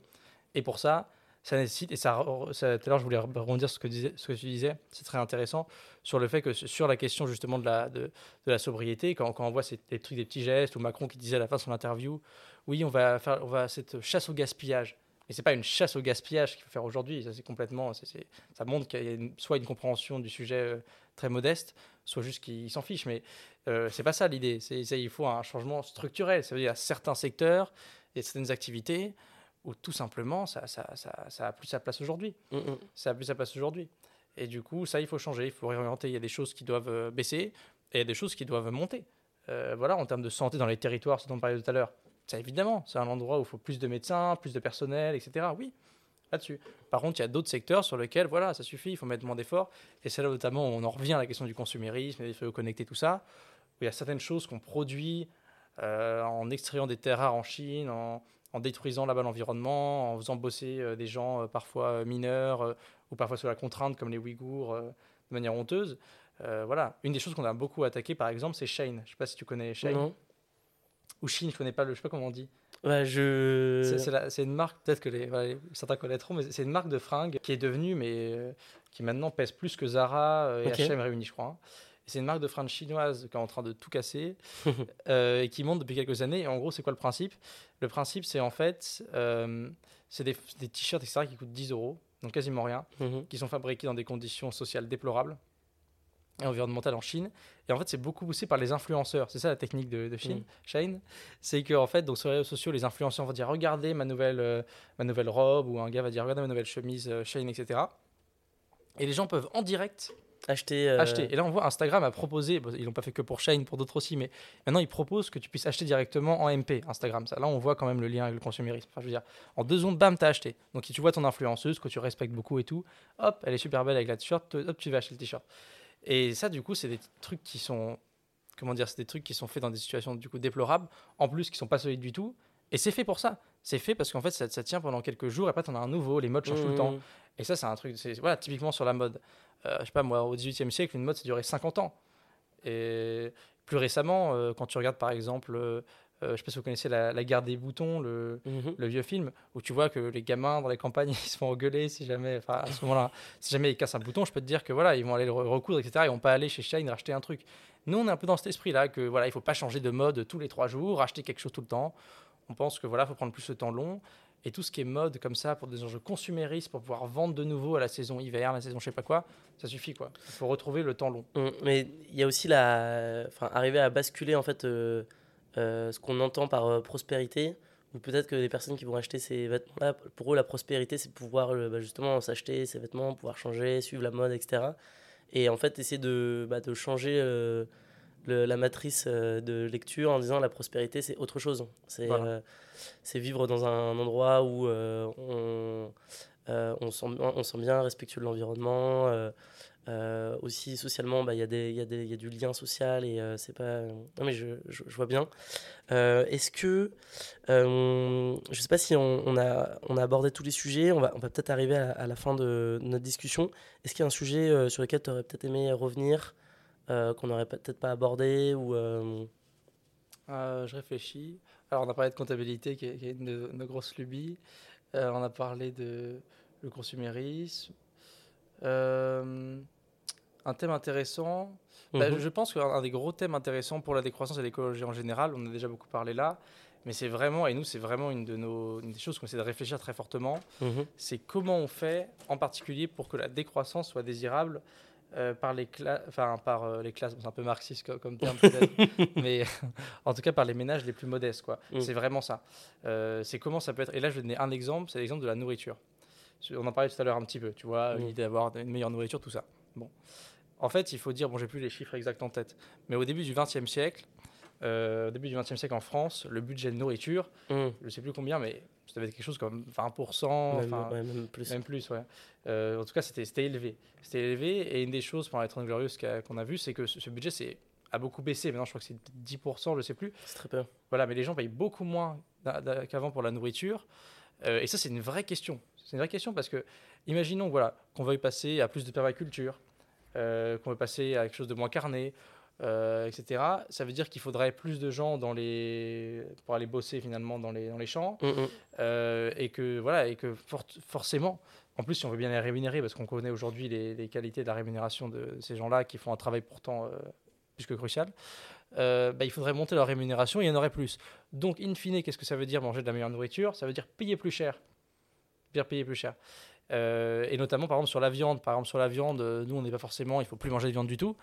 Et pour ça, ça nécessite, et ça, ça tout à l'heure je voulais rebondir sur ce que, tu disais, c'est très intéressant, sur le fait que sur la question justement de la, sobriété, quand, on voit ces, trucs, des petits gestes, ou Macron qui disait à la fin de son interview, oui, on va faire cette chasse au gaspillage. Mais c'est pas une chasse au gaspillage qu'il faut faire aujourd'hui, ça c'est complètement, ça montre qu'il y a soit une compréhension du sujet euh, très modeste, soit juste qu'il s'en fiche, mais euh, c'est pas ça l'idée, il faut un changement structurel, ça veut dire à certains secteurs et certaines activités, ou tout simplement, ça, ça, ça, ça a plus sa place aujourd'hui. Mm, mm. Ça a plus sa place aujourd'hui. Et du coup, ça, il faut changer, il faut réorienter. Il y a des choses qui doivent euh, baisser et il y a des choses qui doivent monter. Euh, voilà, en termes de santé dans les territoires, ce dont on parlait tout à l'heure, ça évidemment, c'est un endroit où il faut plus de médecins, plus de personnel, etc. Oui, là-dessus. Par contre, il y a d'autres secteurs sur lesquels, voilà, ça suffit, il faut mettre moins d'efforts. Et c'est là notamment où on en revient à la question du consumérisme, des feux connectés, tout ça, où il y a certaines choses qu'on produit euh, en extrayant des terres rares en Chine, en, en détruisant là-bas l'environnement, en faisant bosser euh, des gens euh, parfois euh, mineurs ou parfois sous la contrainte comme les Ouïghours de manière honteuse. voilà, une des choses qu'on a beaucoup attaqué par exemple, c'est Shane. Je ne sais pas si tu connais Shane. Ou Chine, je connais pas le, je sais pas comment on dit. Ouais, je. C'est une marque, peut-être que les, certains connaîtront, mais c'est une marque de fringues qui est devenue, mais qui maintenant pèse plus que Zara et H&M réunis, je crois. Hein. C'est une marque de fringues chinoise qui est en train de tout casser et qui monte depuis quelques années. Et en gros, c'est quoi le principe? Le principe, c'est en fait, euh, c'est des, t-shirts, etc., qui coûtent 10 euros, donc quasiment rien, mhm. qui sont fabriqués dans des conditions sociales déplorables et environnementales en Chine. Et en fait, c'est beaucoup poussé par les influenceurs. C'est ça la technique de, de Chine, mhm. Shane? C'est qu'en fait, donc, sur les réseaux sociaux, les influenceurs vont dire Regardez ma nouvelle, euh, ma nouvelle robe, ou un gars va dire Regardez ma nouvelle chemise euh, Shane, etc. Et les gens peuvent en direct Acheter, euh, acheter. Et là, on voit Instagram a proposé, ils l'ont pas fait que pour Shine, pour d'autres aussi, mais maintenant ils proposent que tu puisses acheter directement en MP Instagram. Ça, là, on voit quand même le lien avec le consumérisme. Enfin, je veux dire, en deux secondes, bam, t'as acheté. Donc, si tu vois ton influenceuse que tu respectes beaucoup et tout, hop, elle est super belle avec la t-shirt, hop, tu vas acheter le t-shirt. Et ça, du coup, c'est des trucs qui sont, comment dire, c'est des trucs qui sont faits dans des situations du coup déplorables, en plus qui sont pas solides du tout. Et c'est fait pour ça. C'est fait parce qu'en fait, ça, ça, tient pendant quelques jours et après, t'en as un nouveau. Les modes changent tout le temps. Mmh. Et ça, c'est un truc, c'est voilà, typiquement sur la mode. Euh, je sais pas moi, au XVIIIe siècle, une mode, ça durait 50 ans. Et plus récemment, euh, quand tu regardes par exemple, euh, je sais pas si vous connaissez la, guerre des boutons, le, mhm. le, vieux film, où tu vois que les gamins dans les campagnes ils se font engueuler si jamais, enfin à ce moment-là, si jamais ils cassent un bouton, je peux te dire que voilà, ils vont aller le recoudre, etc. Ils vont pas aller chez Shine racheter un truc. Nous, on est un peu dans cet esprit-là que voilà, il faut pas changer de mode tous les trois jours, racheter quelque chose tout le temps. On pense que voilà, faut prendre plus de temps long et tout ce qui est mode comme ça pour des enjeux consuméristes, pour pouvoir vendre de nouveau à la saison hiver, la saison je sais pas quoi, ça suffit quoi. Il faut retrouver le temps long. Mm, mais il y a aussi la, enfin, arriver à basculer en fait euh, euh, ce qu'on entend par euh, prospérité. Ou peut-être que les personnes qui vont acheter ces vêtements-là, pour eux, la prospérité, c'est pouvoir bah, justement s'acheter ces vêtements, pouvoir changer, suivre la mode, etc. Et en fait, essayer de, bah, de changer la matrice euh, de lecture en disant la prospérité, c'est autre chose. C'est euh, c'est vivre dans un endroit où euh, on, on, sent, on sent bien respectueux de l'environnement. aussi socialement, bah, il y, y, y, a du lien social et c'est pas. Non, mais je, je, vois bien. Est-ce que. je sais pas si on, on, a, on a abordé tous les sujets. On va, on va peut-être arriver à, à, la fin de notre discussion. Est-ce qu'il y a un sujet sur lequel tu aurais peut-être aimé revenir? Qu'on n'aurait peut-être pas abordé ou euh, je réfléchis. Alors, on a parlé de comptabilité, qui est, une de nos grosses lubies. Euh, on a parlé de le consumérisme. Euh, un thème intéressant. Bah, mhm. je pense qu'un des gros thèmes intéressants pour la décroissance et l'écologie en général, on a déjà beaucoup parlé là, mais c'est vraiment, et nous, c'est vraiment une, de nos, une des choses qu'on essaie de réfléchir très fortement, mhm. c'est comment on fait en particulier pour que la décroissance soit désirable euh, par les classes, enfin par euh, les classes, c'est un peu marxiste comme, terme mais en tout cas par les ménages les plus modestes, quoi. Mm. C'est vraiment ça. Euh, c'est comment ça peut être. Et là, je vais donner un exemple, c'est l'exemple de la nourriture. On en parlait tout à l'heure un petit peu, tu vois, mm. l'idée d'avoir une meilleure nourriture, tout ça. Bon, en fait, il faut dire, bon, j'ai plus les chiffres exacts en tête, mais au début du XXe siècle, au début du XXe siècle en France, le budget de nourriture, mm. je ne sais plus combien, mais ça devait être quelque chose comme 20%, même, même plus. Même plus ouais. Euh, en tout cas, c'était élevé. C'était élevé. Et une des choses pendant les 30 Glorieuses qu'on a, vu, c'est que ce, budget a beaucoup baissé. Maintenant, je crois que c'est 10%, je ne sais plus. C'est très peu. Voilà, mais les gens payent beaucoup moins qu'avant pour la nourriture. Euh, et ça, c'est une vraie question. C'est une vraie question parce que, imaginons voilà, qu'on veuille passer à plus de permaculture, euh, qu'on veut passer à quelque chose de moins carné, euh, etc. Ça veut dire qu'il faudrait plus de gens dans les... pour aller bosser finalement dans les, dans les champs. Mm, mm. Euh, et que, voilà, et que forcément, en plus, si on veut bien les rémunérer, parce qu'on connaît aujourd'hui les, qualités de la rémunération de ces gens-là qui font un travail pourtant euh, plus que crucial, bah, il faudrait monter leur rémunération et il y en aurait plus. Donc, in fine, qu'est-ce que ça veut dire manger de la meilleure nourriture? Ça veut dire payer plus cher. Payer plus cher. et notamment, par exemple, sur la viande. Par exemple, sur la viande, nous, on n'est pas forcément, il faut plus manger de viande du tout.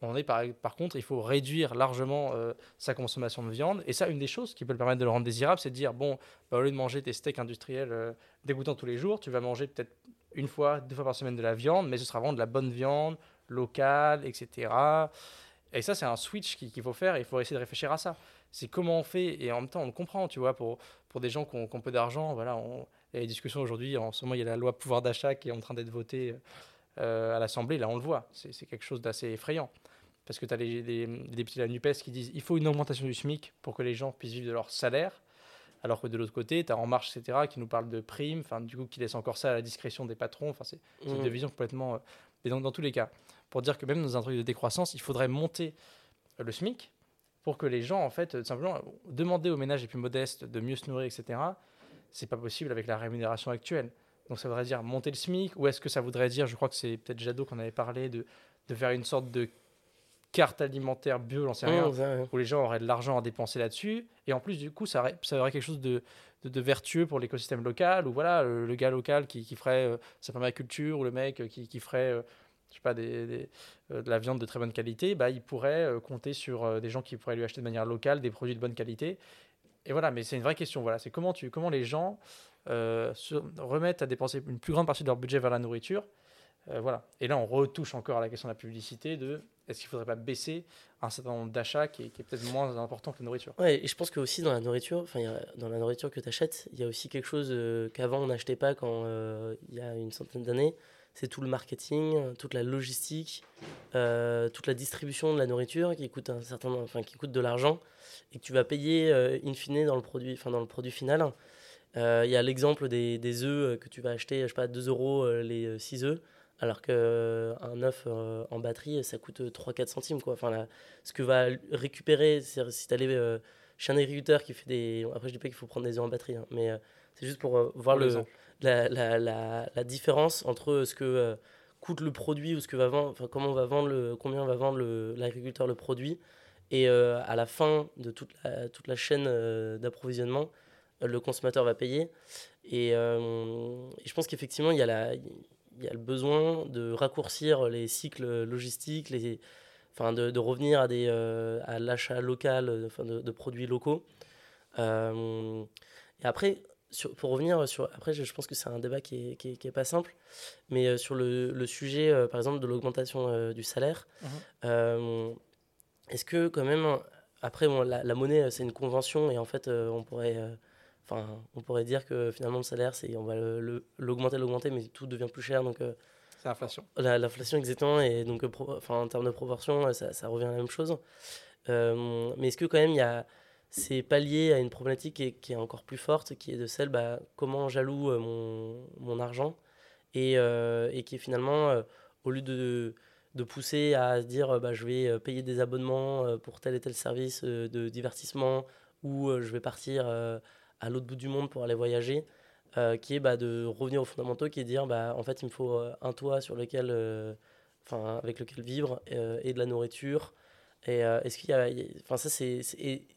On est par, contre, il faut réduire largement euh, sa consommation de viande. Et ça, une des choses qui peut le permettre de le rendre désirable, c'est de dire bon, bah, au lieu de manger tes steaks industriels euh, dégoûtants tous les jours, tu vas manger peut-être une fois, deux fois par semaine de la viande, mais ce sera vraiment de la bonne viande, locale, etc. Et ça, c'est un switch qu'il faut faire il faut essayer de réfléchir à ça. C'est comment on fait, et en même temps, on le comprend, tu vois, pour, pour des gens qui ont, peu d'argent, voilà, on, il y a des discussions aujourd'hui, en ce moment, il y a la loi pouvoir d'achat qui est en train d'être votée euh, à l'Assemblée, là, on le voit, c'est quelque chose d'assez effrayant parce que tu as les, députés de la NUPES qui disent il faut une augmentation du SMIC pour que les gens puissent vivre de leur salaire. Alors que de l'autre côté, tu as En Marche, etc., qui nous parle de primes, enfin, du coup, qui laisse encore ça à la discrétion des patrons. Enfin, c'est une mmh. vision complètement. Euh, et donc, dans tous les cas, pour dire que même dans un truc de décroissance, il faudrait monter le SMIC pour que les gens, en fait, simplement, demander aux ménages les plus modestes de mieux se nourrir, etc., c'est pas possible avec la rémunération actuelle. Donc, ça voudrait dire monter le SMIC, ou est-ce que ça voudrait dire, je crois que c'est peut-être Jadot qu'on avait parlé, de, de faire une sorte de carte alimentaire bio, j'en sais rien, où les gens auraient de l'argent à dépenser là-dessus. Et en plus, du coup, ça aurait, ça aurait quelque chose de, de, vertueux pour l'écosystème local, ou voilà, le, gars local qui, qui ferait euh, sa permaculture, ou le mec qui, qui ferait, euh, je sais pas, des, euh, de la viande de très bonne qualité, bah, il pourrait compter sur des gens qui pourraient lui acheter de manière locale des produits de bonne qualité. Et voilà, mais c'est une vraie question. Voilà, c'est comment, tu, comment les gens se remettent à dépenser une plus grande partie de leur budget vers la nourriture. voilà. Et là, on retouche encore à la question de la publicité, de est-ce qu'il ne faudrait pas baisser un certain nombre d'achats qui est, peut-être moins important que la nourriture? Ouais, et je pense que aussi dans la nourriture, enfin, dans la nourriture que tu achètes, il y a aussi quelque chose euh, qu'avant on n'achetait pas quand euh, il y a une centaine d'années. C'est tout le marketing, toute la logistique, euh, toute la distribution de la nourriture qui coûte un certain, enfin qui coûte de l'argent et que tu vas payer in fine dans le produit, enfin dans le produit final. Il y a l'exemple des, œufs que tu vas acheter, je sais pas, 2 euros les 6 œufs alors qu'un œuf euh, en batterie, ça coûte 3-4 centimes. Quoi. Enfin, ce que va récupérer, si tu allais euh, chez un agriculteur qui fait des... Après, je dis pas qu'il faut prendre des œufs en batterie, hein, mais euh, c'est juste pour voir le, la, la, la, différence entre ce que coûte le produit ou ce que va vendre, enfin, comment on va vendre le, combien va vendre l'agriculteur le, produit, et à la fin de toute la, toute la chaîne d'approvisionnement, le consommateur va payer. Et, et je pense qu'effectivement, il y a la il y a le besoin de raccourcir les cycles logistiques, les, enfin de, de revenir à, des, euh, à l'achat local enfin de, de, produits locaux. Euh, et après, sur, pour revenir sur. Après, je, pense que c'est un débat qui est, qui est, pas simple, mais euh, sur le, le sujet, par exemple, de l'augmentation du salaire, mhm. est-ce que, quand même, après, bon, la, la, monnaie, c'est une convention et en fait, on pourrait enfin, on pourrait dire que finalement le salaire, c'est on va l'augmenter, l'augmenter, mais tout devient plus cher. Donc, c'est l'inflation. L'inflation, exactement. Et donc, enfin, en termes de proportion, ça, ça, revient à la même chose. mais est-ce que quand même, il y a c'est pallié à une problématique qui est, qui est, encore plus forte, qui est de celle bah, comment j'alloue mon, mon, argent et, et, qui est finalement, au lieu de, de pousser à se dire bah, je vais payer des abonnements pour tel et tel service de divertissement ou je vais partir à l'autre bout du monde pour aller voyager, qui est bah, de revenir aux fondamentaux, qui est de dire bah, en fait il me faut un toit sur lequel, enfin avec lequel vivre et de la nourriture. Et est-ce qu'il y a, enfin ça c'est,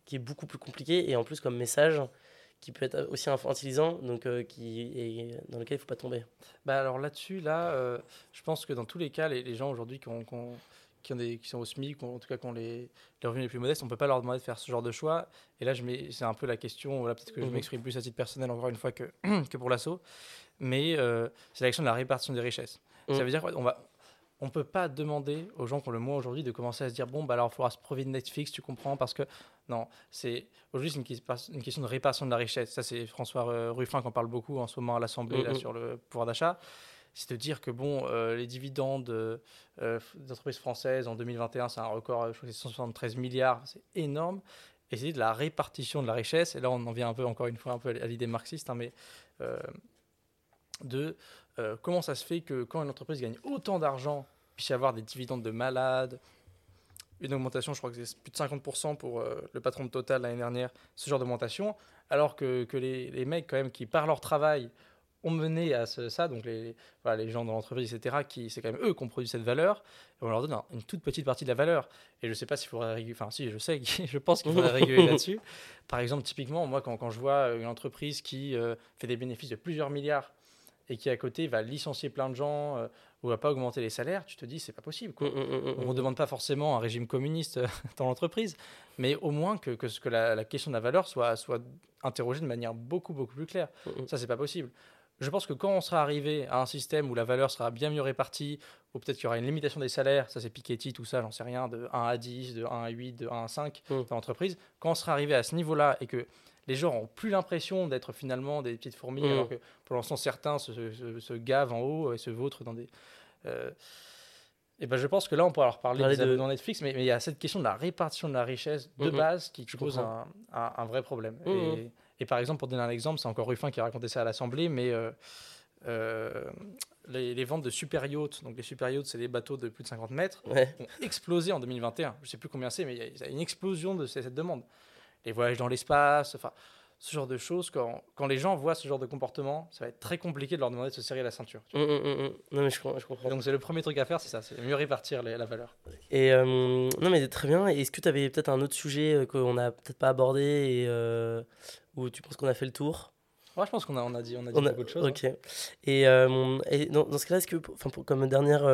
qui est beaucoup plus compliqué et en plus comme message qui peut être aussi infantilisant, donc qui est, dans lequel il ne faut pas tomber. Bah alors là-dessus, là, je pense que dans tous les cas, les, gens aujourd'hui qui, ont des, qui, sont au SMIC, ou en tout cas qui ont les, les, revenus les plus modestes, on ne peut pas leur demander de faire ce genre de choix. Et là, c'est un peu la question, voilà, peut-être que je mmh m'exprime plus à titre personnel encore une fois que, que pour l'assaut, mais c'est la question de la répartition des richesses. Ça mmh. veut dire qu'on va, on ne peut pas demander aux gens qui ont le moins aujourd'hui de commencer à se dire bon, bah alors il faudra se profiter de Netflix, tu comprends Parce que non, c'est aujourd'hui c'est une, question de répartition de la richesse. Ça, c'est François euh, Ruffin qui en parle beaucoup en ce moment à l'Assemblée là, sur le pouvoir d'achat. C'est de dire que bon, euh, les dividendes euh, d'entreprises françaises en 2021, c'est un record, je crois que c'est 173 milliards, c'est énorme. Et c'est de la répartition de la richesse. Et là, on en vient un peu, encore une fois, un peu à l'idée marxiste, hein, mais de euh, comment ça se fait que quand une entreprise gagne autant d'argent, puisse y avoir des dividendes de malades, une augmentation, je crois que c'est plus de 50% pour euh, le patron de Total l'année dernière, ce genre d'augmentation, alors que, les, mecs, quand même, qui par leur travail ont mené à ça, donc les, voilà, les gens dans l'entreprise, etc., qui, c'est quand même eux qui ont produit cette valeur, et on leur donne une toute petite partie de la valeur. Et je ne sais pas s'il faudrait réguler, enfin si, je sais, je pense qu'il faudrait réguler là-dessus. Par exemple, typiquement, moi, quand, quand je vois une entreprise qui euh, fait des bénéfices de plusieurs milliards, et qui à côté va licencier plein de gens euh, ou va pas augmenter les salaires, tu te dis c'est pas possible. Quoi. Mm, mm, mm, on ne demande pas forcément un régime communiste euh, dans l'entreprise, mais au moins que, que, que la, la, question de la valeur soit, soit interrogée de manière beaucoup beaucoup plus claire. Ça c'est pas possible. Je pense que quand on sera arrivé à un système où la valeur sera bien mieux répartie, ou peut-être qu'il y aura une limitation des salaires, ça c'est Piketty, tout ça, j'en sais rien, de 1 à 10, de 1 à 8, de 1 à 5 dans l'entreprise, quand on sera arrivé à ce niveau-là et que les gens n'ont plus l'impression d'être finalement des petites fourmis, mmh. alors que pour l'instant certains se, gavent en haut et se vautrent dans des... Euh, et ben je pense que là, on pourra leur parler de... dans Netflix, mais, il y a cette question de la répartition de la richesse de mmh, mmh. base qui pose un, un, vrai problème. Et, par exemple, pour donner un exemple, c'est encore Ruffin qui a raconté ça à l'Assemblée, mais euh, euh, les, ventes de super yachts, donc les super yachts, c'est des bateaux de plus de 50 mètres, ont explosé en 2021. Je ne sais plus combien c'est, mais il y, a une explosion de cette demande les voyages dans l'espace, enfin, ce genre de choses. Quand, quand, les gens voient ce genre de comportement, ça va être très compliqué de leur demander de se serrer la ceinture. Mmh, mmh, mmh, non, mais je, comprends. Donc, c'est le premier truc à faire, c'est ça, c'est mieux répartir la valeur. Et euh, non, mais très bien. Est-ce que tu avais peut-être un autre sujet qu'on n'a peut-être pas abordé et euh, où tu penses qu'on a fait le tour? Ouais, je pense qu'on a, on a dit, on a dit beaucoup de choses. Ok. Hein. Et, et dans, dans, ce cas-là, est-ce que, comme dernière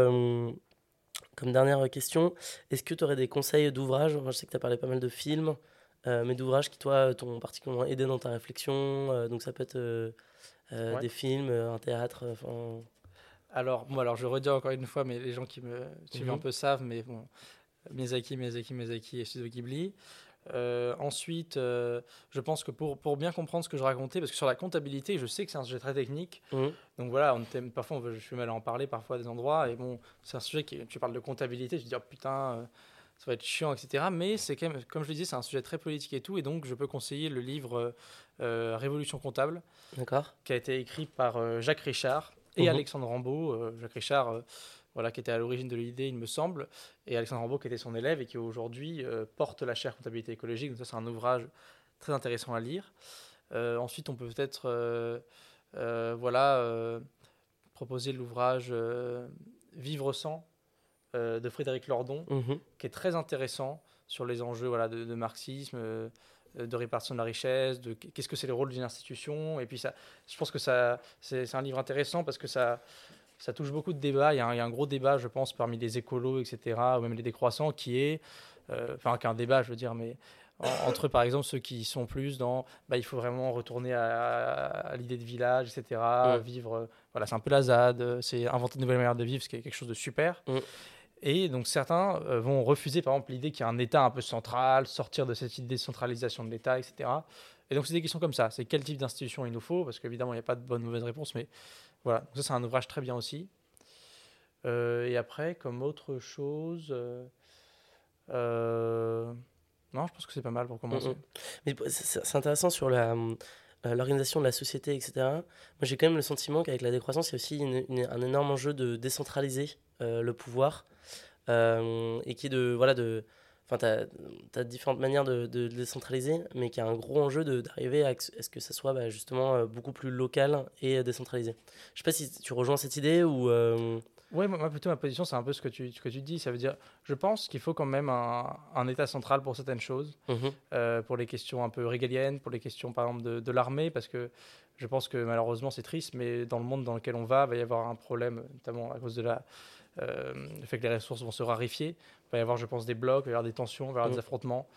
comme dernière question, est-ce que tu aurais des conseils d'ouvrages Je sais que tu as parlé pas mal de films. Euh, mais d'ouvrages qui, toi, t'ont particulièrement aidé dans ta réflexion. Euh, donc, ça peut être euh, des films, un théâtre. Alors, moi, alors, je redis encore une fois, mais les gens qui me suivent un mhm. peu savent, mais bon, Miyazaki, Miyazaki, Miyazaki et Studio Ghibli. Ensuite, je pense que pour, pour bien comprendre ce que je racontais, parce que sur la comptabilité, je sais que c'est un sujet très technique. Mhm. Donc voilà, on parfois je suis mal à en parler parfois à des endroits. Et bon, c'est un sujet qui, tu parles de comptabilité, je te dis, oh, putain, ça va être chiant, etc. Mais c'est quand même, comme je le disais, c'est un sujet très politique et tout, et donc je peux conseiller le livre euh, Révolution comptable, qui a été écrit par euh, Jacques Richard et mhm. Alexandre Rambaud. Euh, Jacques Richard, voilà, qui était à l'origine de l'idée, il me semble, et Alexandre Rambaud, qui était son élève et qui aujourd'hui porte la chaire comptabilité écologique. Donc ça, c'est un ouvrage très intéressant à lire. ensuite, on peut peut-être, voilà, proposer l'ouvrage Vivre sans euh, de Frédéric Lordon, mhm. qui est très intéressant sur les enjeux voilà, de, marxisme, euh, de répartition de la richesse, de qu'est-ce que c'est le rôle d'une institution. Et puis, ça, je pense que ça, c'est, un livre intéressant parce que ça, ça touche beaucoup de débats. Il y, a un, gros débat, je pense, parmi les écolos, etc., ou même les décroissants, qui est, euh, enfin, qu'un débat, je veux dire, mais entre par exemple ceux qui sont plus dans bah, il faut vraiment retourner à, l'idée de village etc vivre voilà c'est un peu la ZAD c'est inventer de nouvelles manières de vivre ce qui est quelque chose de super Et donc certains vont refuser par exemple l'idée qu'il y a un État un peu central, sortir de cette idée de centralisation de l'État, etc. Et donc c'est des questions comme ça. C'est quel type d'institution il nous faut Parce qu'évidemment, il n'y a pas de bonne ou mauvaise réponse, mais voilà. Ça, c'est un ouvrage très bien aussi. et après, comme autre chose... Non, je pense que c'est pas mal pour commencer. Mais c'est intéressant sur la, euh, l'organisation de la société, etc. Moi, j'ai quand même le sentiment qu'avec la décroissance, il y a aussi un énorme enjeu de décentraliser euh, le pouvoir euh, et qui est de. Voilà, de Enfin, tu as, différentes manières de, de, décentraliser, mais qui a un gros enjeu d'arriver à, ce que ça soit bah, justement beaucoup plus local et décentralisé. Je sais pas si tu rejoins cette idée ou. Oui, moi, plutôt ma position, c'est un peu ce que tu, ce que tu dis. Ça veut dire, je pense qu'il faut quand même un, un, État central pour certaines choses, mhm. euh, pour les questions un peu régaliennes, pour les questions par exemple de, de l'armée, parce que je pense que malheureusement c'est triste, mais dans le monde dans lequel on va, il va y avoir un problème, notamment à cause de la, euh, le fait que les ressources vont se raréfier. Il va y avoir, je pense, des blocs, il va y avoir des tensions, il va y avoir des mhm. affrontements.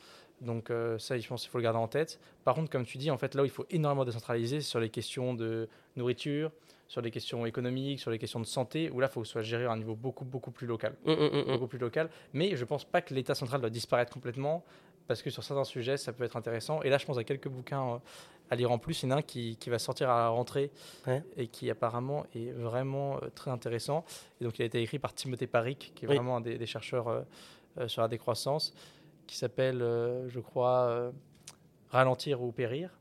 Donc euh, ça, je pense qu'il faut le garder en tête. Par contre, comme tu dis, en fait, là où il faut énormément décentraliser, sur les questions de nourriture, sur les questions économiques, sur les questions de santé, où là, il faut que ce soit géré à un niveau beaucoup, beaucoup plus local. Mmh, mmh, beaucoup plus local. Mais je ne pense pas que l'État central doit disparaître complètement, parce que sur certains sujets, ça peut être intéressant. Et là, je pense à quelques bouquins euh, à lire en plus. Il y en a un qui, qui va sortir à la rentrée et qui apparemment est vraiment euh, très intéressant. Et donc, il a été écrit par Timothée Paric, qui est vraiment un des, chercheurs euh, sur la décroissance, qui s'appelle, je crois, Ralentir ou Périr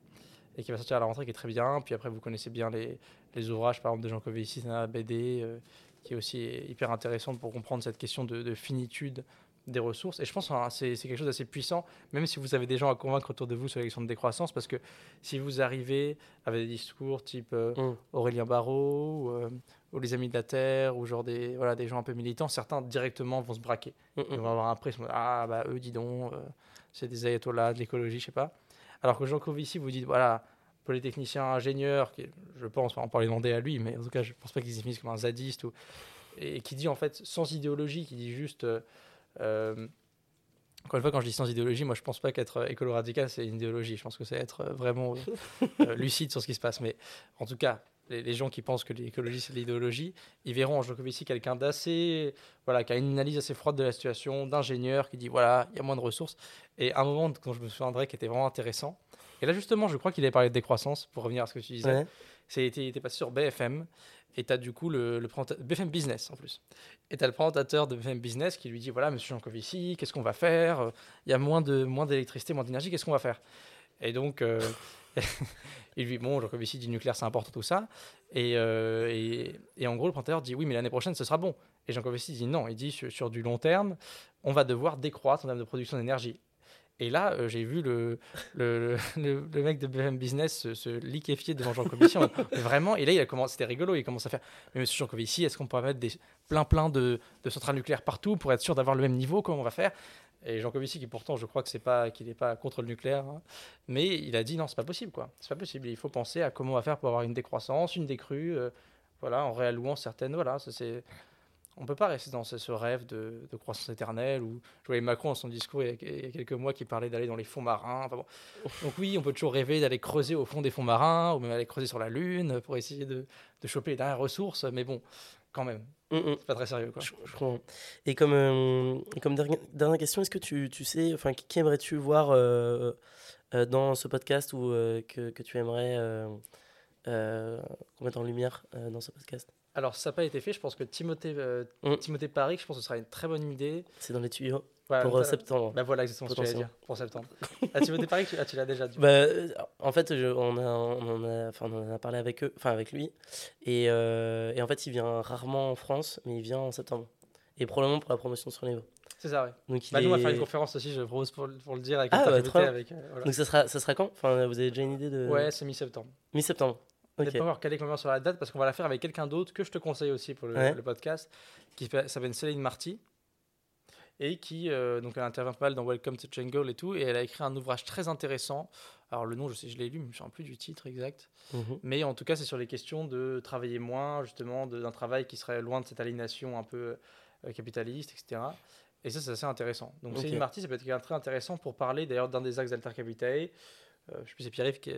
et qui va sortir à la rentrée, qui est très bien. Puis après, vous connaissez bien les, les ouvrages, par exemple, de Jean Covici, BD, qui est aussi hyper intéressante pour comprendre cette question de, finitude des ressources. Et je pense que c'est quelque chose d'assez puissant, même si vous avez des gens à convaincre autour de vous sur la question de décroissance, parce que si vous arrivez avec des discours type euh, mm. Aurélien Barraud euh, ou, les Amis de la Terre, ou genre des, voilà, des gens un peu militants, certains directement vont se braquer. Mm, mm. Ils vont avoir un prisme, ah bah eux, dis donc, c'est des ayatollahs de l'écologie, je sais pas. Alors que Jean Covici, vous dites, voilà, polytechnicien, ingénieur, qui, je pense, on va demander à lui, mais en tout cas, je pense pas qu'il se définisse comme un zadiste, ou, et qui dit en fait sans idéologie, qui dit juste. Euh, euh, encore une fois, quand je dis sans idéologie, moi je pense pas qu'être écolo-radical c'est une idéologie. Je pense que c'est être vraiment euh, lucide sur ce qui se passe. Mais en tout cas, les, gens qui pensent que l'écologie c'est l'idéologie, ils verront en ici quelqu'un d'assez. Voilà, qui a une analyse assez froide de la situation, d'ingénieur, qui dit voilà, il y a moins de ressources. Et un moment, quand je me souviendrai, qui était vraiment intéressant, et là, justement, je crois qu'il avait parlé de décroissance, pour revenir à ce que tu disais. C'est, il était passé sur BFM, et tu as du coup le, le BFM Business en plus. Et tu as le présentateur de BFM Business qui lui dit voilà, monsieur Jancovici, qu'est-ce qu'on va faire? Il y a moins, d'électricité, moins d'énergie, qu'est-ce qu'on va faire? Et donc, euh, il lui dit bon, Jancovici dit nucléaire, c'est important, tout ça. Et, euh, et, et, en gros, le présentateur dit oui, mais l'année prochaine, ce sera bon. Et Jean Covici dit non, il dit sur, du long terme, on va devoir décroître en termes de production d'énergie. Et là, euh, j'ai vu le, le, mec de BFM Business se, liquéfier devant Jean Covici. vraiment, et là, il a commencé, c'était rigolo, il commence à faire Mais monsieur Jean Covici, est-ce qu'on pourrait mettre des, plein plein de, centrales nucléaires partout pour être sûr d'avoir le même niveau? Comment on va faire? Et Jean Covici, qui pourtant, je crois que c'est pas qu'il n'est pas contre le nucléaire, hein, mais il a dit Non, c'est pas possible. C'est pas possible. Il faut penser à comment on va faire pour avoir une décroissance, une décrue, euh, voilà, en réallouant certaines. Voilà, c'est on ne peut pas rester dans ce, rêve de, croissance éternelle. Où je voyais Macron dans son discours il y a, quelques mois qui parlait d'aller dans les fonds marins. Donc oui, on peut toujours rêver d'aller creuser au fond des fonds marins ou même aller creuser sur la Lune pour essayer de, choper les dernières ressources. Mais bon, quand même, mm, mm. c'est pas très sérieux. Quoi. et comme, euh, comme dernière, question, est-ce que tu, sais, enfin, qui aimerais-tu voir euh, euh, dans ce podcast ou que, que, tu aimerais mette en lumière dans ce podcast? Alors, ça n'a pas été fait. Je pense que Timothée, euh, mm. Timothée Paris, je pense que ce sera une très bonne idée. C'est dans les tuyaux pour euh, septembre. Bah voilà, exactement ce que j'allais dire, pour septembre. ah, Timothée Paris, tu, ah, tu l'as déjà dit. Bah, euh, en fait, on, a, on, a, on a parlé avec, eux, enfin, avec lui. Et, et, en fait, il vient rarement en France, mais il vient en septembre. Et probablement pour la promotion sur niveau. C'est ça, oui. Donc, bah, nous, on va faire une conférence aussi, je propose pour, pour le dire avec ah, bah, avec, Donc, ça sera, ça sera quand? Enfin, Vous avez déjà une idée de. Ouais, c'est mi-septembre. Mi-septembre. Okay. pas encore calé sur la date parce qu'on va la faire avec quelqu'un d'autre que je te conseille aussi pour le, podcast, qui s'appelle Céline Marty et qui euh, donc elle intervient pas mal dans Welcome to Jungle et tout et elle a écrit un ouvrage très intéressant. Alors le nom, je sais, je l'ai lu, mais je ne me souviens plus du titre exact. Mhm. Mais en tout cas, c'est sur les questions de travailler moins, justement, d'un travail qui serait loin de cette aliénation un peu euh, capitaliste, etc. Et ça, c'est assez intéressant. Donc Céline Marty, ça peut être quelqu'un très intéressant pour parler d'ailleurs d'un des axes d'Altercapitae euh, je ne sais plus, c'est Pierre-Yves qui,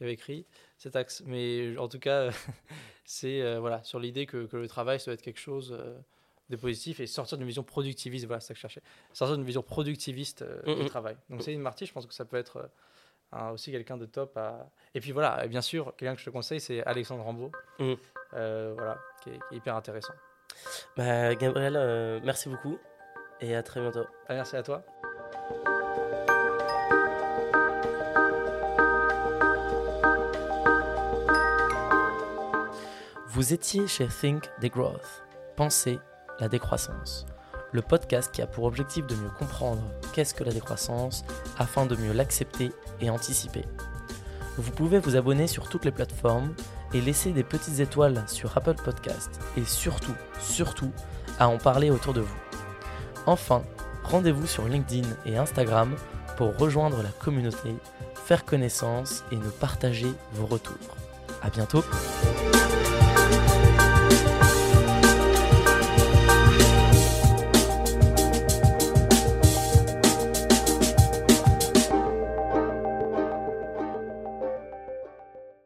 avait écrit cet axe. Mais en tout cas, c'est euh, voilà, sur l'idée que, le travail, ça doit être quelque chose euh, de positif et sortir d'une vision productiviste. Voilà, c'est ça que je cherchais. Sortir d'une vision productiviste euh, Mm, du mm. travail. Donc, Céline Marty, je pense que ça peut être euh, un- aussi quelqu'un de top. À... Et puis voilà, et bien sûr, quelqu'un que je te conseille, c'est Alexandre Rambaud. Mm. Euh, voilà, qui est, qui est hyper intéressant. Bah, Gabriel, euh, merci beaucoup et à très bientôt. Ah, merci à toi. Vous étiez chez Think Degrowth, Pensez la décroissance, le podcast qui a pour objectif de mieux comprendre qu'est-ce que la décroissance afin de mieux l'accepter et anticiper. Vous pouvez vous abonner sur toutes les plateformes et laisser des petites étoiles sur Apple Podcast et surtout, surtout, à en parler autour de vous. Enfin, rendez-vous sur LinkedIn et Instagram pour rejoindre la communauté, faire connaissance et nous partager vos retours. À bientôt!